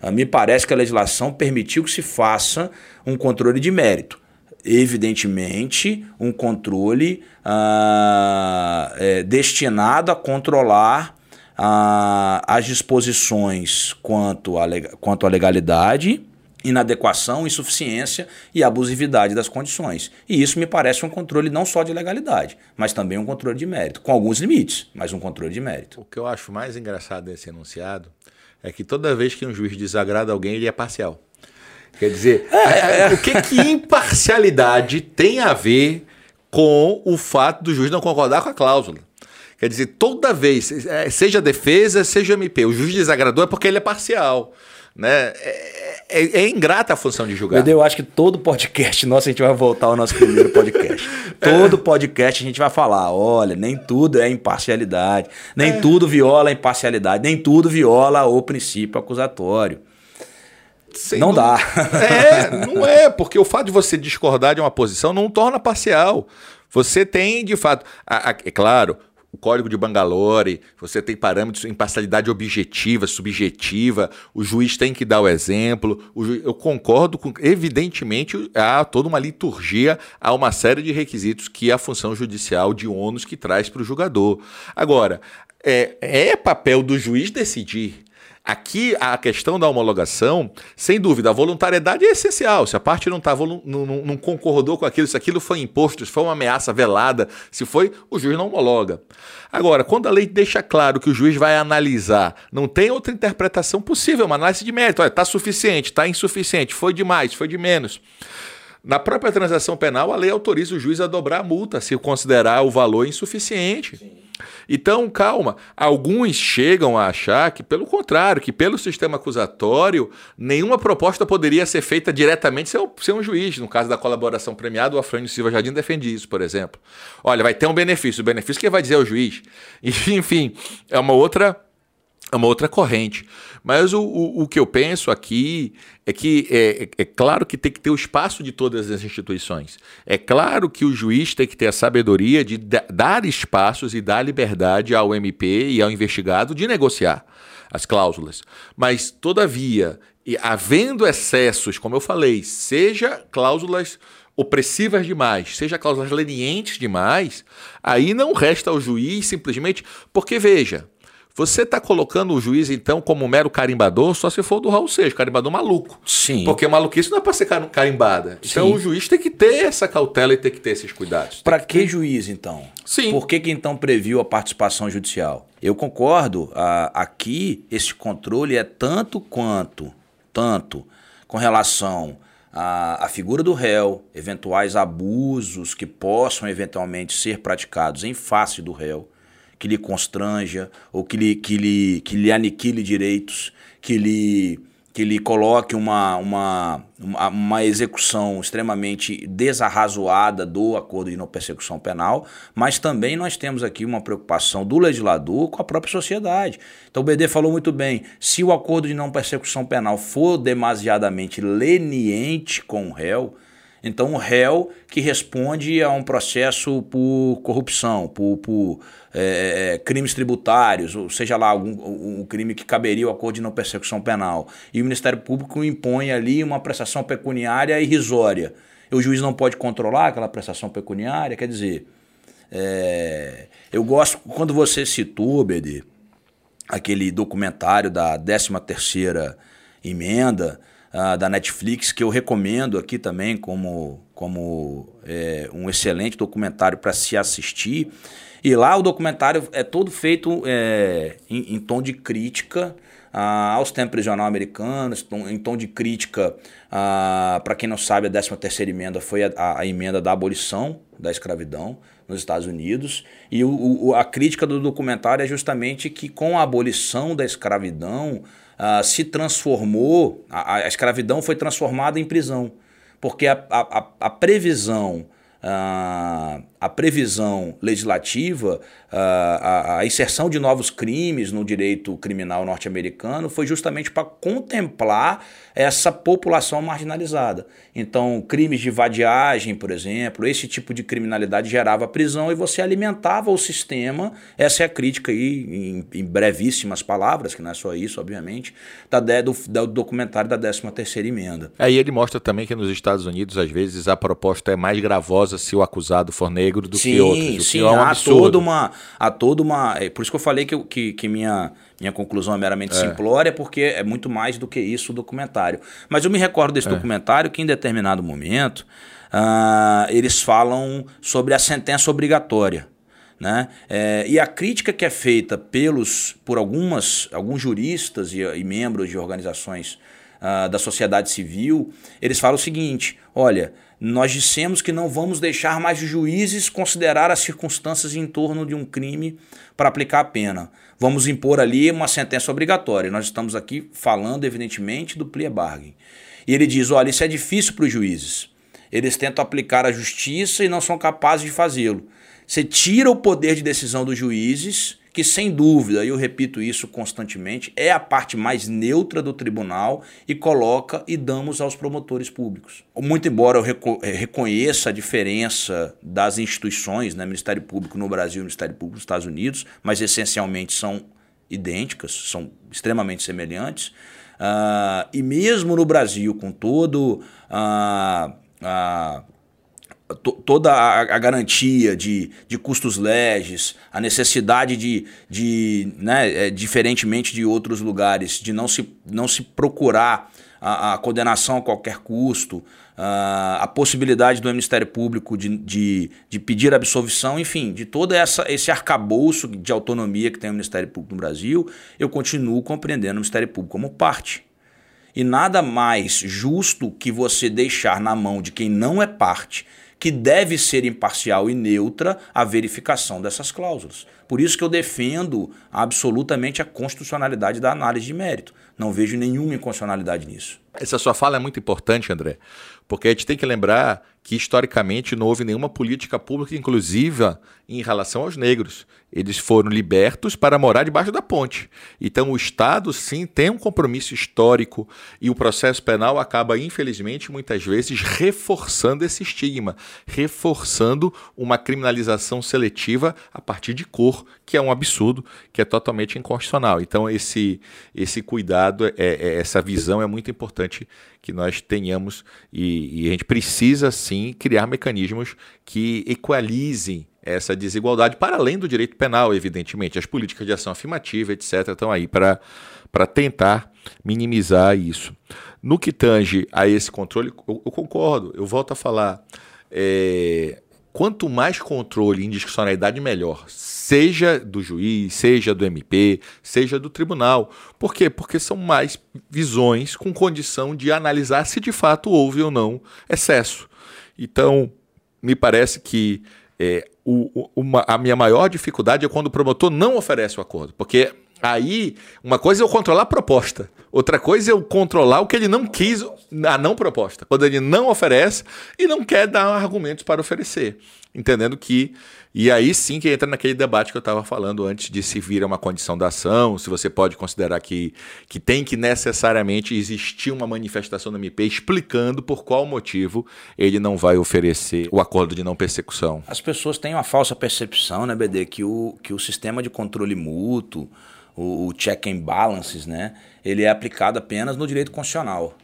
Ah, me parece que a legislação permitiu que se faça um controle de mérito. Evidentemente, um controle ah, é, destinado a controlar as disposições quanto à, quanto à legalidade inadequação, insuficiência e abusividade das condições. E isso me parece um controle não só de legalidade, mas também um controle de mérito, com alguns limites, mas um controle de mérito. O que eu acho mais engraçado desse enunciado é que toda vez que um juiz desagrada alguém, ele é parcial. Quer dizer, é, é. o que, que imparcialidade tem a ver com o fato do juiz não concordar com a cláusula? Quer dizer, toda vez, é, seja defesa, seja MP, o juiz desagradou é porque ele é parcial. Né? É, é, é, ingrata a função de julgar. Eu acho que todo podcast (laughs) nosso a gente vai voltar ao nosso primeiro podcast. (laughs) todo podcast a gente vai falar: olha, nem tudo é imparcialidade, nem é. tudo viola a imparcialidade, nem tudo viola o princípio acusatório. Sem não dúvida. dá. É, (laughs) não é, porque o fato de você discordar de uma posição não torna parcial. Você tem, de fato, a, a, é claro, o código de Bangalore, você tem parâmetros em parcialidade objetiva, subjetiva, o juiz tem que dar o exemplo. O juiz, eu concordo com, evidentemente, há toda uma liturgia, há uma série de requisitos que a função judicial de ônus que traz para o julgador. Agora, é, é papel do juiz decidir. Aqui, a questão da homologação, sem dúvida, a voluntariedade é essencial. Se a parte não, tá, não, não, concordou com aquilo, se aquilo foi imposto, se foi uma ameaça velada, se foi, o juiz não homologa. Agora, quando a lei deixa claro que o juiz vai analisar, não tem outra interpretação possível, uma análise de mérito. Está suficiente, está insuficiente, foi demais, foi de menos. Na própria transação penal, a lei autoriza o juiz a dobrar a multa se considerar o valor insuficiente. Sim. Então, calma, alguns chegam a achar que, pelo contrário, que pelo sistema acusatório, nenhuma proposta poderia ser feita diretamente sem, sem um juiz. No caso da colaboração premiada, o Afrânio Silva Jardim defende isso, por exemplo. Olha, vai ter um benefício. O benefício quem vai dizer é o juiz. (laughs) Enfim, é uma outra é uma outra corrente. Mas o, o, o, que eu penso aqui é que é, é, é, claro que tem que ter o espaço de todas as instituições. É claro que o juiz tem que ter a sabedoria de dar espaços e dar liberdade ao MP e ao investigado de negociar as cláusulas. Mas, todavia, havendo excessos, como eu falei, seja cláusulas opressivas demais, seja cláusulas lenientes demais, aí não resta ao juiz simplesmente. Porque, veja você está colocando o juiz, então, como um mero carimbador, só se for do Raul Seixas, carimbador maluco. Sim. Porque maluquice não é para ser carimbada. Sim. Então o juiz tem que ter essa cautela e tem que ter esses cuidados. Para que, que juiz, então? Sim. Por que, que então previu a participação judicial? Eu concordo. aqui, esse controle é tanto quanto, tanto, com relação à, à figura do réu, eventuais abusos que possam eventualmente ser praticados em face do réu que lhe constranja ou que lhe, que lhe, que lhe aniquile direitos, que lhe, que lhe coloque uma, uma, uma, execução extremamente desarrazoada do acordo de não persecução penal, mas também nós temos aqui uma preocupação do legislador com a própria sociedade. Então o BD falou muito bem: se o acordo de não persecução penal for demasiadamente leniente com o réu, então, o réu que responde a um processo por corrupção, por, por é, é, crimes tributários, ou seja lá, algum um crime que caberia o acordo de não persecução penal, e o Ministério Público impõe ali uma prestação pecuniária irrisória. E o juiz não pode controlar aquela prestação pecuniária, quer dizer, é, eu gosto, quando você citou, BD, aquele documentário da 13ª emenda, uh, da Netflix, que eu recomendo aqui também como, como é, um excelente documentário para se assistir. E lá o documentário é todo feito é, em, em, tom de crítica uh, aos tempos prisional americanos, em tom de crítica, uh, para quem não sabe, a 13 terceira emenda foi a, a, a, emenda da abolição da escravidão nos Estados Unidos. E o, o, a crítica do documentário é justamente que com a abolição da escravidão, uh, se transformou, a, a, escravidão foi transformada em prisão, porque a, a, a previsão a, a previsão legislativa, a, a, inserção de novos crimes no direito criminal norte-americano foi justamente para contemplar essa população marginalizada. Então, crimes de vadiagem, por exemplo, esse tipo de criminalidade gerava prisão e você alimentava o sistema. Essa é a crítica aí, em, em brevíssimas palavras, que não é só isso, obviamente, da, do, do documentário da 13 terceira emenda. Aí ele mostra também que nos Estados Unidos, às vezes, a proposta é mais gravosa se o acusado for negro do sim, que outros. Sim, é um há toda uma, há toda uma, é por isso que eu falei que, que, que minha minha conclusão é meramente é. simplória, porque é muito mais do que isso o documentário. Mas eu me recordo desse é. documentário que em determinado momento uh, eles falam sobre a sentença obrigatória. Né? É, e a crítica que é feita pelos, por algumas, alguns juristas e, e membros de organizações uh, da sociedade civil, eles falam o seguinte: olha, nós dissemos que não vamos deixar mais juízes considerar as circunstâncias em torno de um crime para aplicar a pena. Vamos impor ali uma sentença obrigatória. Nós estamos aqui falando, evidentemente, do plea bargain. E ele diz: olha, isso é difícil para os juízes. Eles tentam aplicar a justiça e não são capazes de fazê-lo. Você tira o poder de decisão dos juízes que sem dúvida, e eu repito isso constantemente, é a parte mais neutra do tribunal e coloca e damos aos promotores públicos. Muito embora eu eh, reconheça a diferença das instituições, né, Ministério Público no Brasil e Ministério Público nos Estados Unidos, mas essencialmente são idênticas, são extremamente semelhantes. Uh, e mesmo no Brasil, com todo uh, toda a, a, garantia de, de custos leges, a necessidade de, de né, é, diferentemente de outros lugares, de não se, não se procurar a, a condenação a qualquer custo, a, a possibilidade do Ministério Público de, de, de pedir absolvição, enfim, de todo essa, esse arcabouço de autonomia que tem o Ministério Público no Brasil, eu continuo compreendendo o Ministério Público como parte. E nada mais justo que você deixar na mão de quem não é parte que deve ser imparcial e neutra a verificação dessas cláusulas. Por isso que eu defendo absolutamente a constitucionalidade da análise de mérito. Não vejo nenhuma inconstitucionalidade nisso. Essa sua fala é muito importante, André, porque a gente tem que lembrar que historicamente não houve nenhuma política pública inclusiva em relação aos negros. Eles foram libertos para morar debaixo da ponte. Então o Estado sim tem um compromisso histórico e o processo penal acaba infelizmente muitas vezes reforçando esse estigma, reforçando uma criminalização seletiva a partir de cor, que é um absurdo, que é totalmente inconstitucional. Então esse esse cuidado, é, é essa visão é muito importante que nós tenhamos e, e a gente precisa sim criar mecanismos que equalizem essa desigualdade, para além do direito penal, evidentemente. As políticas de ação afirmativa, etc., estão aí para tentar minimizar isso. No que tange a esse controle, eu, eu concordo, eu volto a falar. É, quanto mais controle e indiscricionalidade, melhor. Seja do juiz, seja do MP, seja do tribunal. Por quê? Porque são mais visões com condição de analisar se de fato houve ou não excesso. Então, me parece que é, o, uma, a minha maior dificuldade é quando o promotor não oferece o acordo. Porque Aí, uma coisa é eu controlar a proposta, outra coisa é eu controlar o que ele não quis, a não proposta. Quando ele não oferece e não quer dar argumentos para oferecer. Entendendo que. E aí sim que entra naquele debate que eu estava falando antes de se vir uma condição da ação, se você pode considerar que, que tem que necessariamente existir uma manifestação do MP explicando por qual motivo ele não vai oferecer o acordo de não persecução. As pessoas têm uma falsa percepção, né, BD, que o, que o sistema de controle mútuo o, o check and balances, né, ele é aplicado apenas no direito constitucional.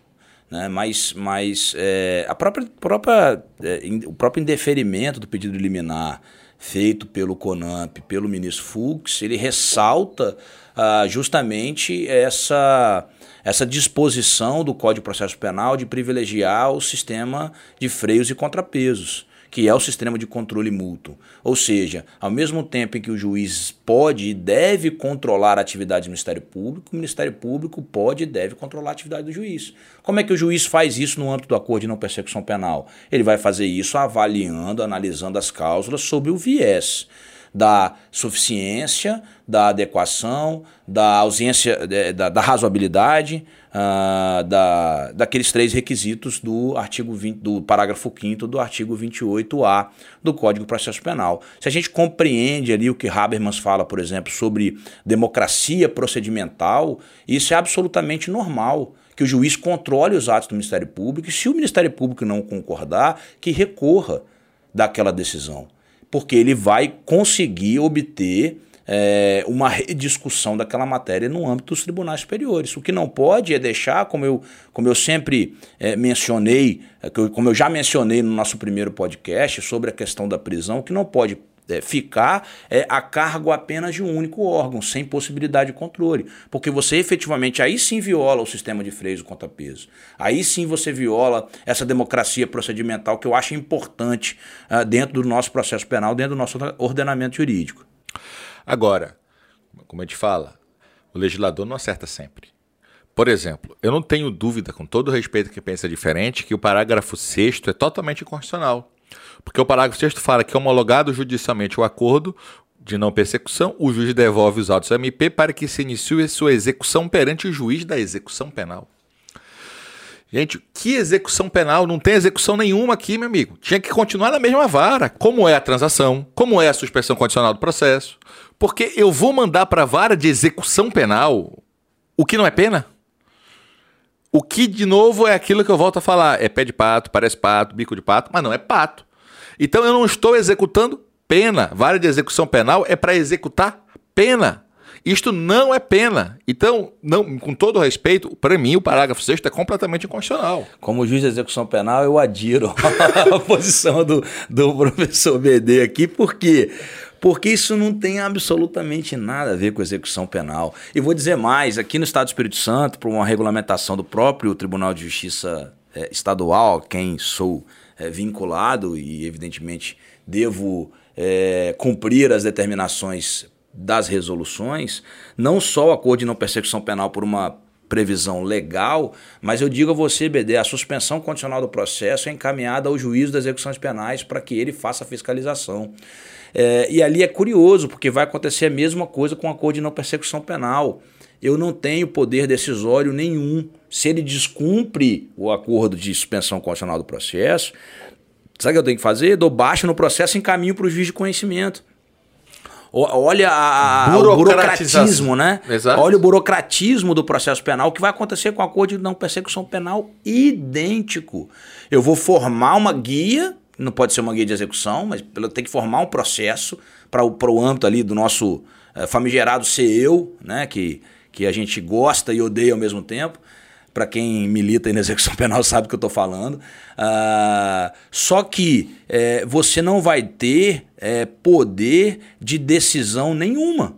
Né? Mas, mas é, a própria, própria, é, o próprio indeferimento do pedido liminar feito pelo CONAMP, pelo ministro Fux, ele ressalta ah, justamente essa, essa disposição do Código de Processo Penal de privilegiar o sistema de freios e contrapesos que é o sistema de controle mútuo. Ou seja, ao mesmo tempo em que o juiz pode e deve controlar a atividade do Ministério Público, o Ministério Público pode e deve controlar a atividade do juiz. Como é que o juiz faz isso no âmbito do acordo de não persecução penal? Ele vai fazer isso avaliando, analisando as cláusulas sob o viés da suficiência, da adequação, da ausência, da, da razoabilidade, uh, da, daqueles três requisitos do artigo 20, do parágrafo 5 do artigo 28A do Código de Processo Penal. Se a gente compreende ali o que Habermas fala, por exemplo, sobre democracia procedimental, isso é absolutamente normal que o juiz controle os atos do Ministério Público e, se o Ministério Público não concordar, que recorra daquela decisão. Porque ele vai conseguir obter é, uma rediscussão daquela matéria no âmbito dos tribunais superiores. O que não pode é deixar, como eu, como eu sempre é, mencionei, é, como eu já mencionei no nosso primeiro podcast sobre a questão da prisão, o que não pode é, ficar é, a cargo apenas de um único órgão, sem possibilidade de controle. Porque você efetivamente aí sim viola o sistema de freios e contrapeso. Aí sim você viola essa democracia procedimental que eu acho importante uh, dentro do nosso processo penal, dentro do nosso ordenamento jurídico. Agora, como a gente fala, o legislador não acerta sempre. Por exemplo, eu não tenho dúvida, com todo respeito que pensa diferente, que o parágrafo 6 é totalmente inconstitucional. Porque o parágrafo 6 fala que, homologado judicialmente o acordo de não persecução, o juiz devolve os autos ao MP para que se inicie sua execução perante o juiz da execução penal. Gente, que execução penal? Não tem execução nenhuma aqui, meu amigo. Tinha que continuar na mesma vara. Como é a transação? Como é a suspensão condicional do processo? Porque eu vou mandar para a vara de execução penal o que não é pena? O que, de novo, é aquilo que eu volto a falar. É pé de pato, parece pato, bico de pato, mas não é pato. Então eu não estou executando pena. Vara de execução penal é para executar pena. Isto não é pena. Então, não, com todo respeito, para mim o parágrafo 6 é completamente inconstitucional. Como juiz de execução penal, eu adiro a (laughs) posição do, do professor BD aqui, porque porque isso não tem absolutamente nada a ver com execução penal. E vou dizer mais: aqui no Estado do Espírito Santo, por uma regulamentação do próprio Tribunal de Justiça é, Estadual, quem sou é, vinculado e, evidentemente, devo é, cumprir as determinações das resoluções, não só o acordo de não persecução penal por uma previsão legal, mas eu digo a você, BD, a suspensão condicional do processo é encaminhada ao juízo das execuções penais para que ele faça a fiscalização. É, e ali é curioso, porque vai acontecer a mesma coisa com o acordo de não persecução penal. Eu não tenho poder decisório nenhum. Se ele descumpre o acordo de suspensão condicional do processo, sabe o que eu tenho que fazer? Dou baixa no processo e encaminho para o juiz de conhecimento. Olha a, o burocratismo, né? Exato. Olha o burocratismo do processo penal. O que vai acontecer com o acordo de não persecução penal? Idêntico. Eu vou formar uma guia, não pode ser uma guia de execução, mas tem que formar um processo para o âmbito ali do nosso é, famigerado ser eu, né? Que, que a gente gosta e odeia ao mesmo tempo para quem milita na execução (laughs) penal sabe o que eu estou falando. Uh, só que é, você não vai ter é, poder de decisão nenhuma.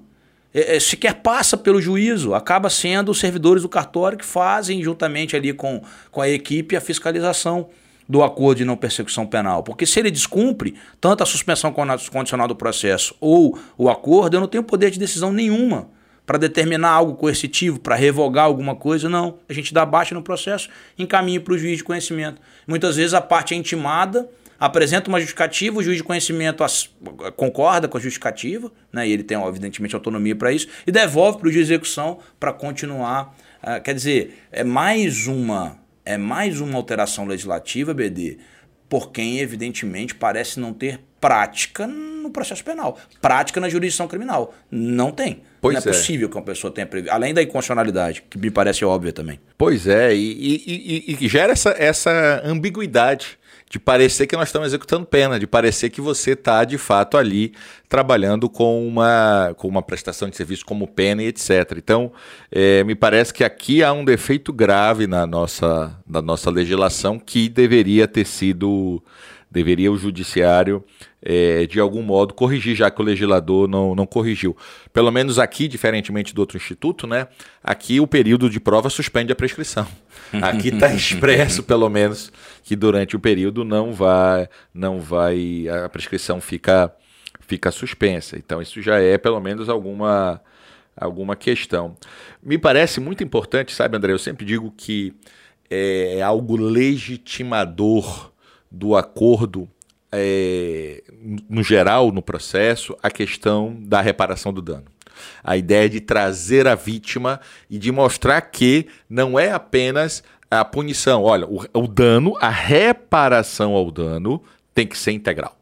É, é, sequer passa pelo juízo, acaba sendo os servidores do cartório que fazem, juntamente ali com, com a equipe, a fiscalização do acordo de não persecução penal. Porque se ele descumpre tanto a suspensão condicional do processo ou o acordo, eu não tenho poder de decisão nenhuma para determinar algo coercitivo, para revogar alguma coisa, não. A gente dá baixa no processo, encaminha para o juiz de conhecimento. Muitas vezes a parte é intimada, apresenta uma justificativa, o juiz de conhecimento concorda com a justificativa, né, e ele tem, evidentemente, autonomia para isso, e devolve para o juiz de execução para continuar. Uh, quer dizer, é mais uma é mais uma alteração legislativa, BD, por quem, evidentemente, parece não ter prática no processo penal, prática na jurisdição criminal. Não tem. Pois não é, é, possível que uma pessoa tenha previsto. Além da inconstitucionalidade, que me parece óbvia também. Pois é, e, e, e, gera essa, essa ambiguidade de parecer que nós estamos executando pena, de parecer que você está de fato ali trabalhando com uma, com uma prestação de serviço como pena e etc. Então, é, me parece que aqui há um defeito grave na nossa, na nossa legislação que deveria ter sido deveria o judiciário, é, de algum modo, corrigir, já que o legislador não, não corrigiu. Pelo menos aqui, diferentemente do outro instituto, né, aqui o período de prova suspende a prescrição. (laughs) Aqui está expresso, pelo menos, que durante o período não vai, não vai, a prescrição fica, fica suspensa. Então, isso já é, pelo menos, alguma, alguma questão. Me parece muito importante, sabe, André? Eu sempre digo que é algo legitimador do acordo é, no geral, no processo, a questão da reparação do dano. A ideia de trazer a vítima e de mostrar que não é apenas a punição. Olha, o, o dano, a reparação ao dano tem que ser integral.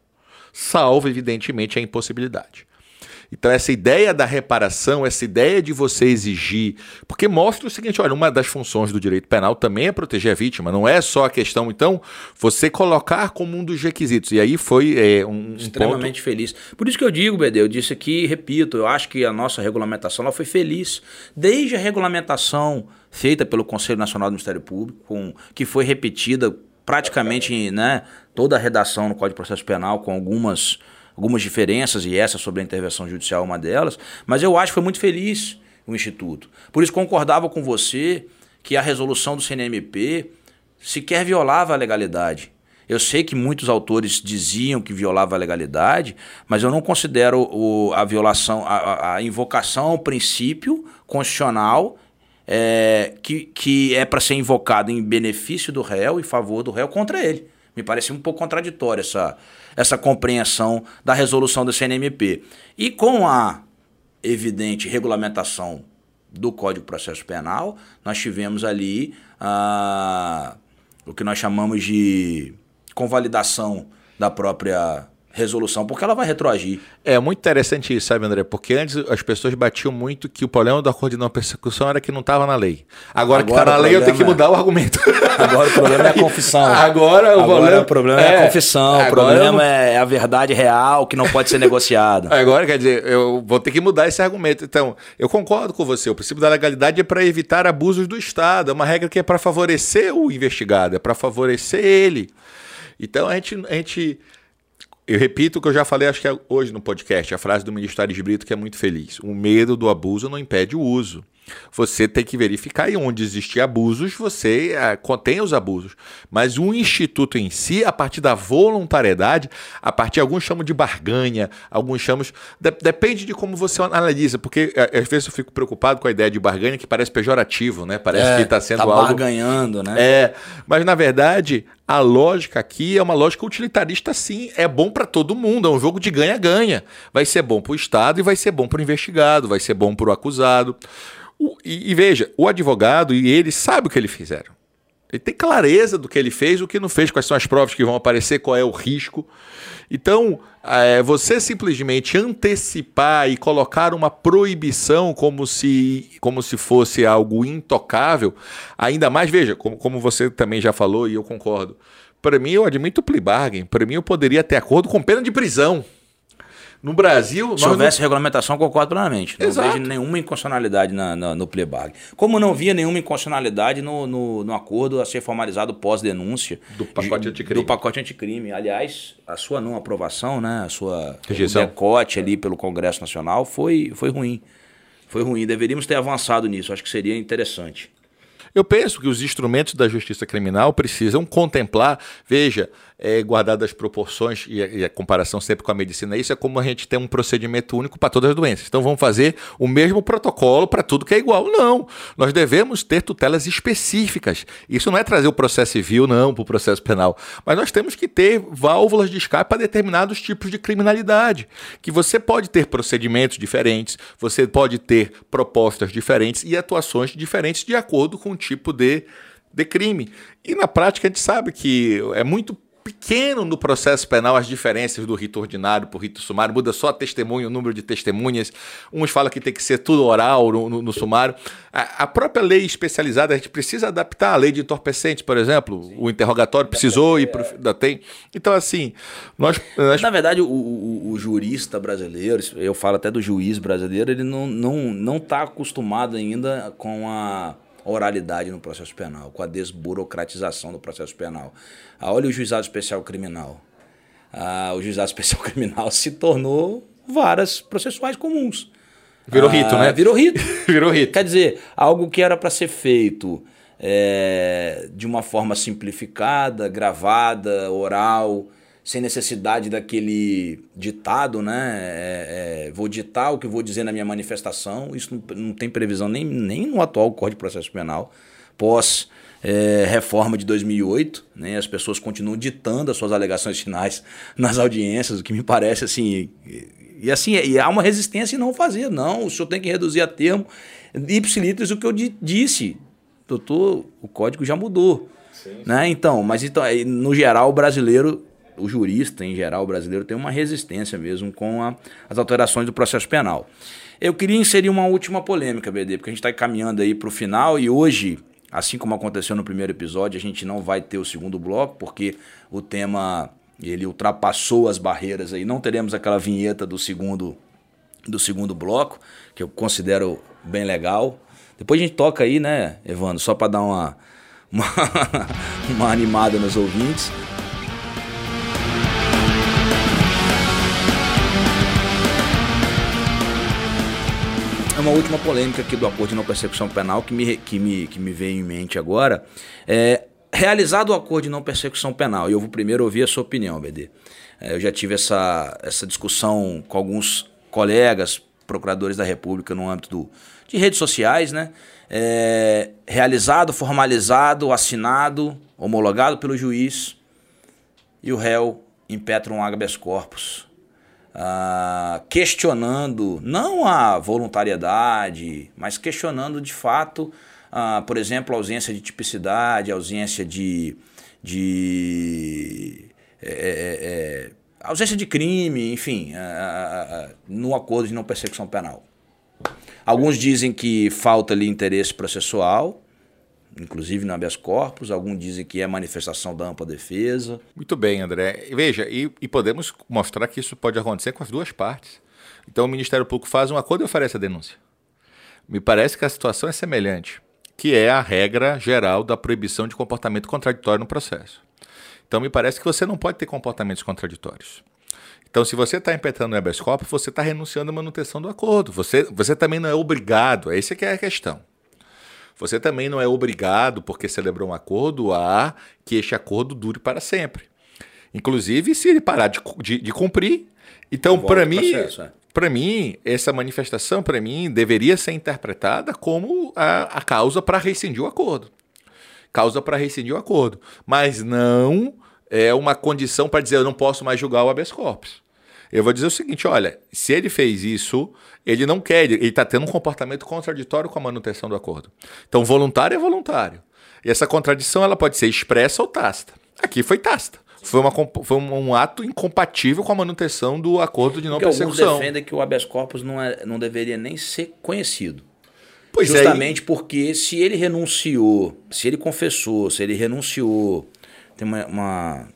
Salvo, evidentemente, a impossibilidade. Então, essa ideia da reparação, essa ideia de você exigir. Porque mostra o seguinte: olha, uma das funções do direito penal também é proteger a vítima, não é só a questão. Então, você colocar como um dos requisitos. E aí foi é, um. Extremamente ponto... feliz. Por isso que eu digo, Bede, eu disse aqui, repito, eu acho que a nossa regulamentação ela foi feliz. Desde a regulamentação feita pelo Conselho Nacional do Ministério Público, com, que foi repetida praticamente né, toda a redação no Código de Processo Penal, com algumas algumas diferenças, e essa sobre a intervenção judicial é uma delas, mas eu acho que foi muito feliz o Instituto. Por isso concordava com você que a resolução do CNMP sequer violava a legalidade. Eu sei que muitos autores diziam que violava a legalidade, mas eu não considero o, a violação, a, a invocação ao princípio constitucional é, que, que é para ser invocado em benefício do réu e favor do réu contra ele. Me parece um pouco contraditória essa, essa compreensão da resolução do CNMP. E com a evidente regulamentação do Código de Processo Penal, nós tivemos ali ah, o que nós chamamos de convalidação da própria resolução, porque ela vai retroagir. É muito interessante isso, sabe, André? Porque antes as pessoas batiam muito que o problema do acordo de não persecução era que não estava na lei. Agora, Agora que está na lei, eu tenho que mudar o argumento. Agora o problema é a (laughs) confissão. Agora o Agora, problema, o problema é, é, a confissão. o problema é a verdade real que não pode ser negociada. (laughs) Agora, quer dizer, eu vou ter que mudar esse argumento. Então, eu concordo com você. O princípio da legalidade é para evitar abusos do Estado. É uma regra que é para favorecer o investigado, é para favorecer ele. Então, a gente, a gente eu repito o que eu já falei, acho que é hoje no podcast, a frase do ministro Ares Brito, que é muito feliz. O medo do abuso não impede o uso. Você tem que verificar e onde existem abusos, você é, contém os abusos. Mas o instituto em si, a partir da voluntariedade, a partir, alguns chamam de barganha, alguns chamam. De, depende de como você analisa, porque é, às vezes eu fico preocupado com a ideia de barganha, que parece pejorativo, né? Parece é, que está sendo tá algo. barganhando, né? É. Mas na verdade, a lógica aqui é uma lógica utilitarista, sim. É bom para todo mundo, é um jogo de ganha-ganha. Vai ser bom para o Estado e vai ser bom para o investigado, vai ser bom para o acusado. O, e, e, veja, o advogado e ele sabe o que ele fizeram. Ele tem clareza do que ele fez, o que não fez, quais são as provas que vão aparecer, qual é o risco. Então, é, você simplesmente antecipar e colocar uma proibição como se, como se fosse algo intocável, ainda mais, veja, como, como você também já falou e eu concordo. Para mim, eu admito o plea bargain. Para mim, eu poderia ter acordo com pena de prisão. No Brasil. Se houvesse não... regulamentação, concordo plenamente. Não Exato. vejo nenhuma inconstitucionalidade na, na, no playback. Como não via nenhuma inconstitucionalidade no, no, no acordo a ser formalizado pós-denúncia. Do pacote anticrime. Do pacote anticrime. Aliás, a sua não aprovação, né? A sua Rejeição. decote ali pelo Congresso Nacional foi, foi ruim. Foi ruim. Deveríamos ter avançado nisso. Acho que seria interessante. Eu penso que os instrumentos da justiça criminal precisam contemplar, veja, é, guardadas as proporções e a, e a, comparação sempre com a medicina, isso é como a gente tem um procedimento único para todas as doenças. Então vamos fazer o mesmo protocolo para tudo que é igual. Não. Nós devemos ter tutelas específicas. Isso não é trazer o processo civil, não, para o processo penal. Mas nós temos que ter válvulas de escape para determinados tipos de criminalidade. Que você pode ter procedimentos diferentes, você pode ter propostas diferentes e atuações diferentes de acordo com o tipo de, de crime. E na prática a gente sabe que é muito pequeno no processo penal as diferenças do rito ordinário para o rito sumário, muda só a testemunha, o número de testemunhas. Uns falam que tem que ser tudo oral no, no, no sumário. A, a, própria lei especializada, a gente precisa adaptar a lei de entorpecentes, por exemplo. Sim. O interrogatório precisou e ainda tem. Então, assim, nós. nós... Na verdade, o, o, o, jurista brasileiro, eu falo até do juiz brasileiro, ele não está não, não tá acostumado ainda com a oralidade no processo penal, com a desburocratização do processo penal. Ah, olha o juizado especial criminal. Ah, o juizado especial (laughs) criminal se tornou varas processuais comuns. Virou rito, né? Virou rito. (laughs) virou rito. Quer dizer, algo que era para ser feito é, de uma forma simplificada, gravada, oral, sem necessidade daquele ditado, né? É, é, vou ditar o que vou dizer na minha manifestação. Isso não, não tem previsão nem, nem no atual Código de Processo Penal, pós é, reforma de 2008, né? As pessoas continuam ditando as suas alegações finais (laughs) nas audiências, o que me parece assim. E, e assim, e há uma resistência em não fazer. Não, o senhor tem que reduzir a termo. Ipsilitris, o que eu disse, doutor, o código já mudou. Sim. Né? Então, mas então, no geral, o brasileiro, o jurista em geral, brasileiro, tem uma resistência mesmo com a, as alterações do processo penal. Eu queria inserir uma última polêmica, BD, porque a gente está caminhando aí para o final e hoje, assim como aconteceu no primeiro episódio, a gente não vai ter o segundo bloco, porque o tema ele ultrapassou as barreiras aí. Não teremos aquela vinheta do segundo do segundo bloco, que eu considero bem legal. Depois a gente toca aí, né, Evandro, só para dar uma, (laughs) uma, uma animada nos ouvintes. Uma última polêmica aqui do acordo de não persecução penal que me, que me, que me veio em mente agora. É, realizado o acordo de não persecução penal, e eu vou primeiro ouvir a sua opinião, BD. É, eu já tive essa, essa discussão com alguns colegas, procuradores da República, no âmbito do, de redes sociais, né? É, realizado, formalizado, assinado, homologado pelo juiz, e o réu impetra um habeas corpus, ah, questionando não a voluntariedade, mas questionando de fato ah, por exemplo, ausência de tipicidade, ausência de. de é, é, é, ausência de crime, enfim, no acordo de não persecução penal. Alguns dizem que falta ali interesse processual, inclusive no habeas corpus, alguns dizem que é manifestação da ampla defesa. Muito bem, André. Veja, e, e, podemos mostrar que isso pode acontecer com as duas partes. Então o Ministério Público faz um acordo e oferece a denúncia. Me parece que a situação é semelhante que é a regra geral da proibição de comportamento contraditório no processo. Então, me parece que você não pode ter comportamentos contraditórios. Então, se você está impetrando o habeas corpus, você está renunciando à manutenção do acordo. Você, você também não é obrigado, essa que é a questão. Você também não é obrigado, porque celebrou um acordo, a que este acordo dure para sempre. Inclusive, se ele parar de, de, de cumprir. Então, para mim, processo, é. Para mim, essa manifestação, para mim, deveria ser interpretada como a, a causa para rescindir o acordo. Causa para rescindir o acordo. Mas não é uma condição para dizer eu não posso mais julgar o habeas corpus. Eu vou dizer o seguinte: olha, se ele fez isso, ele não quer, ele está tendo um comportamento contraditório com a manutenção do acordo. Então, voluntário é voluntário. E essa contradição ela pode ser expressa ou tácita. Aqui foi tácita foi, uma, foi um ato incompatível com a manutenção do acordo de não Porque persecução. Alguns defendem que o habeas corpus não, é, não deveria nem ser conhecido. Pois é, Justamente é, porque se ele renunciou, se ele confessou, se ele renunciou, tem uma, uma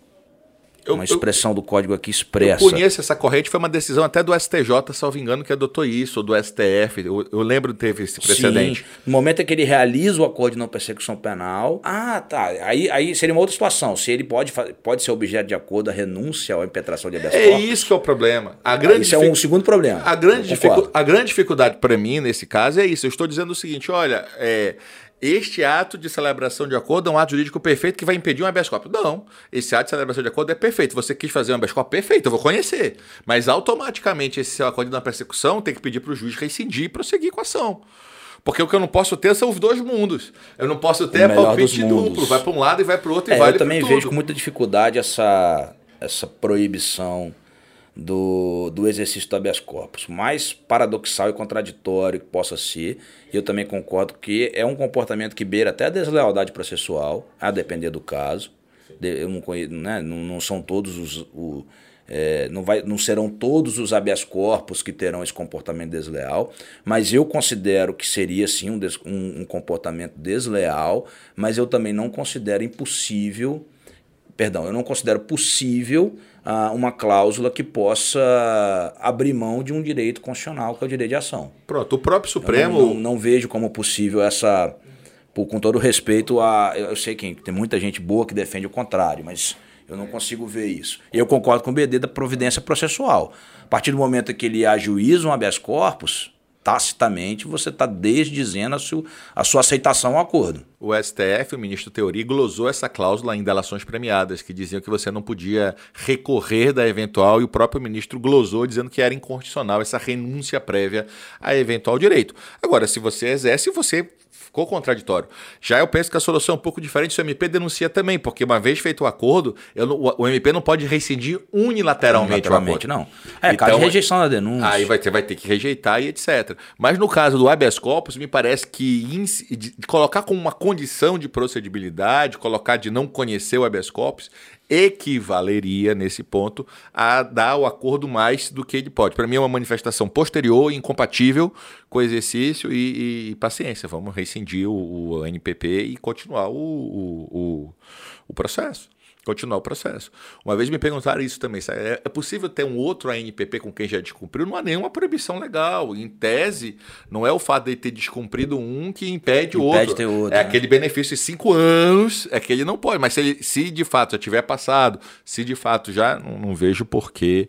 eu, uma expressão eu, do código aqui expressa. Eu conheço essa corrente, foi uma decisão até do STJ, salvo engano, que adotou isso, ou do STF. Eu, eu lembro que teve esse precedente. Sim. No momento em que ele realiza o acordo de não persecução penal. Ah, tá. Aí, aí seria uma outra situação. Se ele pode, pode ser objeto de acordo a renúncia ou a impetração de habeas É corpus. isso que é o problema. A grande isso é um segundo problema. A grande, dificu a grande dificuldade para mim, nesse caso, é isso. Eu estou dizendo o seguinte: olha, é este ato de celebração de acordo é um ato jurídico perfeito que vai impedir um habeas corpus. Não, esse ato de celebração de acordo é perfeito. Você quis fazer um habeas corpus perfeito, eu vou conhecer. Mas automaticamente esse seu acordo na persecução tem que pedir para o juiz rescindir e prosseguir com a ação. Porque o que eu não posso ter são os dois mundos. Eu não posso ter palpite duplo. Vai para um lado e vai para o outro é, e vale Eu também vejo com muita dificuldade essa, essa proibição do, do exercício do habeas corpus. Mais paradoxal e contraditório que possa ser, eu também concordo que é um comportamento que beira até a deslealdade processual, a depender do caso. Eu não, conheço, né, não, não são todos os. O, é, não, vai, não serão todos os habeas corpus que terão esse comportamento desleal, mas eu considero que seria sim um, des, um, um comportamento desleal, mas eu também não considero impossível, perdão, eu não considero possível uma cláusula que possa abrir mão de um direito constitucional, que é o direito de ação. Pronto, o próprio Supremo. Não, não, não, vejo como possível essa. Com todo respeito a. Eu sei que tem muita gente boa que defende o contrário, mas eu não consigo ver isso. Eu concordo com o BD da providência processual. A partir do momento que ele ajuiza um habeas corpus, tacitamente você está desdizendo a, sua, a sua aceitação ao acordo. O STF, o ministro Teori, glosou essa cláusula em delações premiadas, que diziam que você não podia recorrer da eventual, e o próprio ministro glosou dizendo que era inconstitucional essa renúncia prévia a eventual direito. Agora, se você exerce, você ficou contraditório. Já eu penso que a solução é um pouco diferente se o MP denuncia também, porque uma vez feito o acordo, não, o MP não pode rescindir unilateralmente, unilateralmente o acordo. não. É, então, caso de rejeição da denúncia. Aí vai ter, vai ter que rejeitar e etc. Mas no caso do habeas corpus, me parece que de, de colocar como uma condição de procedibilidade, colocar de não conhecer o habeas corpus, equivaleria, nesse ponto, a dar o acordo mais do que ele pode. Para mim é uma manifestação posterior, incompatível com exercício e, e paciência. Vamos rescindir o, o, NPP e continuar o, o, o processo continuar o processo. Uma vez me perguntaram isso também: é, é possível ter um outro ANPP com quem já descumpriu? Não há nenhuma proibição legal. Em tese, não é o fato de ter descumprido um que impede, o outro. Outro. É né? aquele benefício de cinco anos, é que ele não pode. Mas se, ele, se de fato já tiver passado, se de fato já, não, não vejo porquê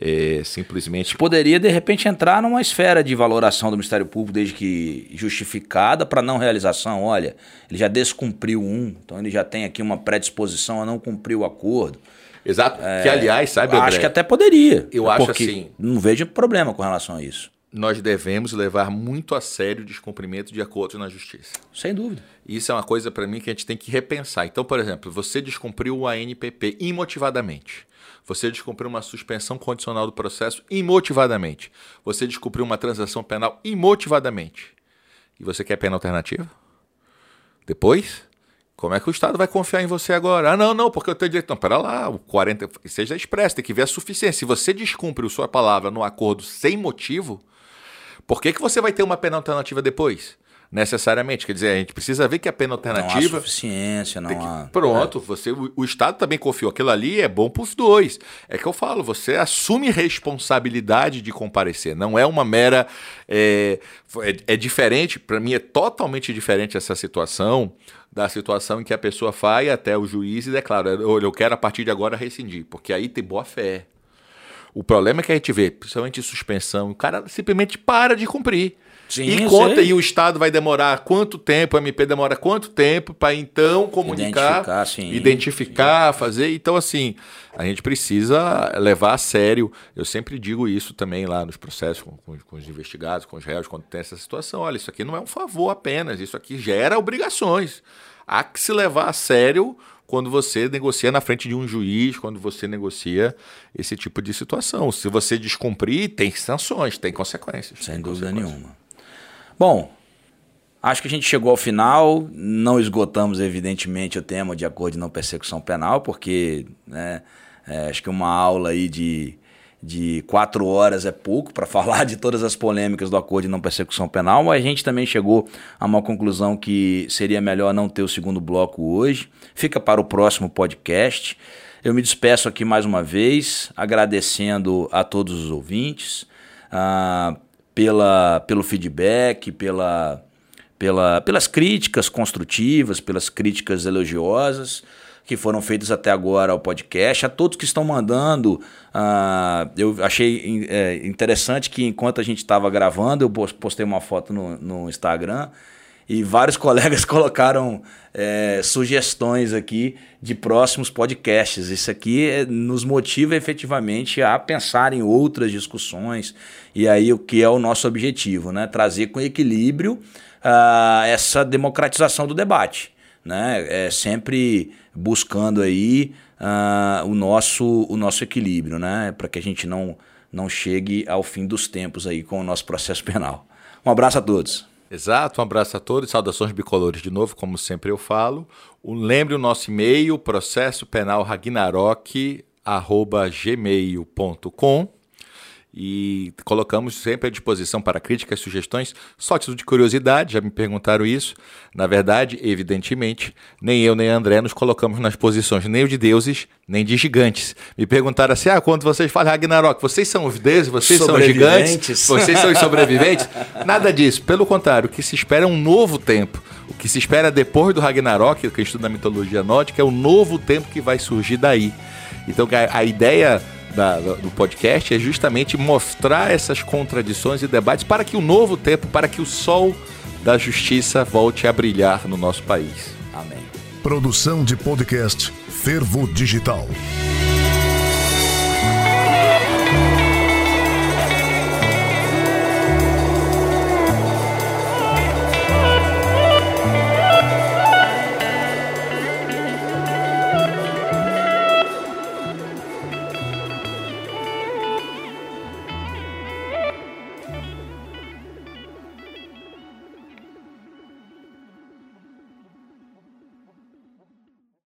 é, simplesmente. Poderia, de repente, entrar numa esfera de valoração do Ministério Público, desde que justificada para não realização. Olha, ele já descumpriu um, então ele já tem aqui uma predisposição a não cumprir o acordo. Exato. É, que, aliás, sabe, André, Acho que até poderia. Eu acho assim. Não vejo problema com relação a isso. Nós devemos levar muito a sério o descumprimento de acordos na justiça. Sem dúvida. Isso é uma coisa, para mim, que a gente tem que repensar. Então, por exemplo, você descumpriu o ANPP imotivadamente. Você descumpriu uma suspensão condicional do processo imotivadamente. Você descumpriu uma transação penal imotivadamente. E você quer pena alternativa? Depois? Como é que o Estado vai confiar em você agora? Ah, não, não, porque eu tenho direito. Não, pera lá, o 40 seja expresso, tem que ver a suficiência. Se você descumpre sua palavra no acordo sem motivo, por que, que você vai ter uma pena alternativa depois? necessariamente. Quer dizer, a gente precisa ver que a pena alternativa. Não há suficiência, não que, há. Pronto, é. você, o, o, Estado também confiou. Aquilo ali é bom para os dois. É que eu falo, você assume responsabilidade de comparecer. Não é uma mera. É, é, é diferente, para mim é totalmente diferente essa situação da situação em que a pessoa vai até o juiz e declara: eu, eu quero a partir de agora rescindir, porque aí tem boa fé. O problema é que a gente vê, principalmente suspensão, o cara simplesmente para de cumprir. Sim, e conta aí o Estado vai demorar quanto tempo, o MP demora quanto tempo para então comunicar, identificar, sim, identificar sim. fazer. Então, assim, a gente precisa levar a sério. Eu sempre digo isso também lá nos processos com, com, com, os investigados, com os réus, quando tem essa situação. Olha, isso aqui não é um favor apenas, isso aqui gera obrigações. Há que se levar a sério quando você negocia na frente de um juiz, quando você negocia esse tipo de situação. Se você descumprir, tem sanções, tem consequências. Sem tem dúvida consequências. nenhuma. Bom, acho que a gente chegou ao final. Não esgotamos, evidentemente, o tema de acordo de não persecução penal, porque né, é, acho que uma aula aí de, de quatro horas é pouco para (laughs) falar de todas as polêmicas do acordo de não persecução penal, a gente também chegou a uma conclusão que seria melhor não ter o segundo bloco hoje. Fica para o próximo podcast. Eu me despeço aqui mais uma vez, agradecendo a todos os ouvintes. Uh, pela, pelo feedback, pela, pela, pelas críticas construtivas, pelas críticas elogiosas que foram feitas até agora ao podcast, a todos que estão mandando. Uh, eu achei é, interessante que enquanto a gente estava gravando, eu postei uma foto no, no Instagram e vários (laughs) colegas colocaram é, sugestões aqui de próximos podcasts. Isso aqui é, nos motiva efetivamente a pensar em outras discussões e aí o que é o nosso objetivo, né? Trazer com equilíbrio uh, essa democratização do debate, né? É sempre buscando aí uh, o nosso o nosso equilíbrio, né? Para que a gente não não chegue ao fim dos tempos aí com o nosso processo (laughs) penal. Um abraço a todos. Exato, um abraço a todos, saudações bicolores de novo, como sempre eu falo. lembre o nosso e-mail, processo penal ragnarok, gmail.com e colocamos sempre à disposição para críticas, sugestões, só título de curiosidade, já me perguntaram isso. Na verdade, evidentemente, nem eu nem André nos colocamos nas posições nem de deuses, nem de gigantes. Me perguntaram assim: ah, quando vocês falam Ragnarok, vocês são os deuses, vocês são os gigantes, vocês são os sobreviventes? (laughs) Nada disso. Pelo contrário, o que se espera é um novo tempo. O que se espera depois do Ragnarok, que estuda a mitologia nórdica, é o novo tempo que vai surgir daí. Então a, a ideia da, do podcast é justamente mostrar essas contradições e debates para que o novo tempo, para que o sol da justiça volte a brilhar no nosso país. Amém. Produção de podcast Fervo Digital.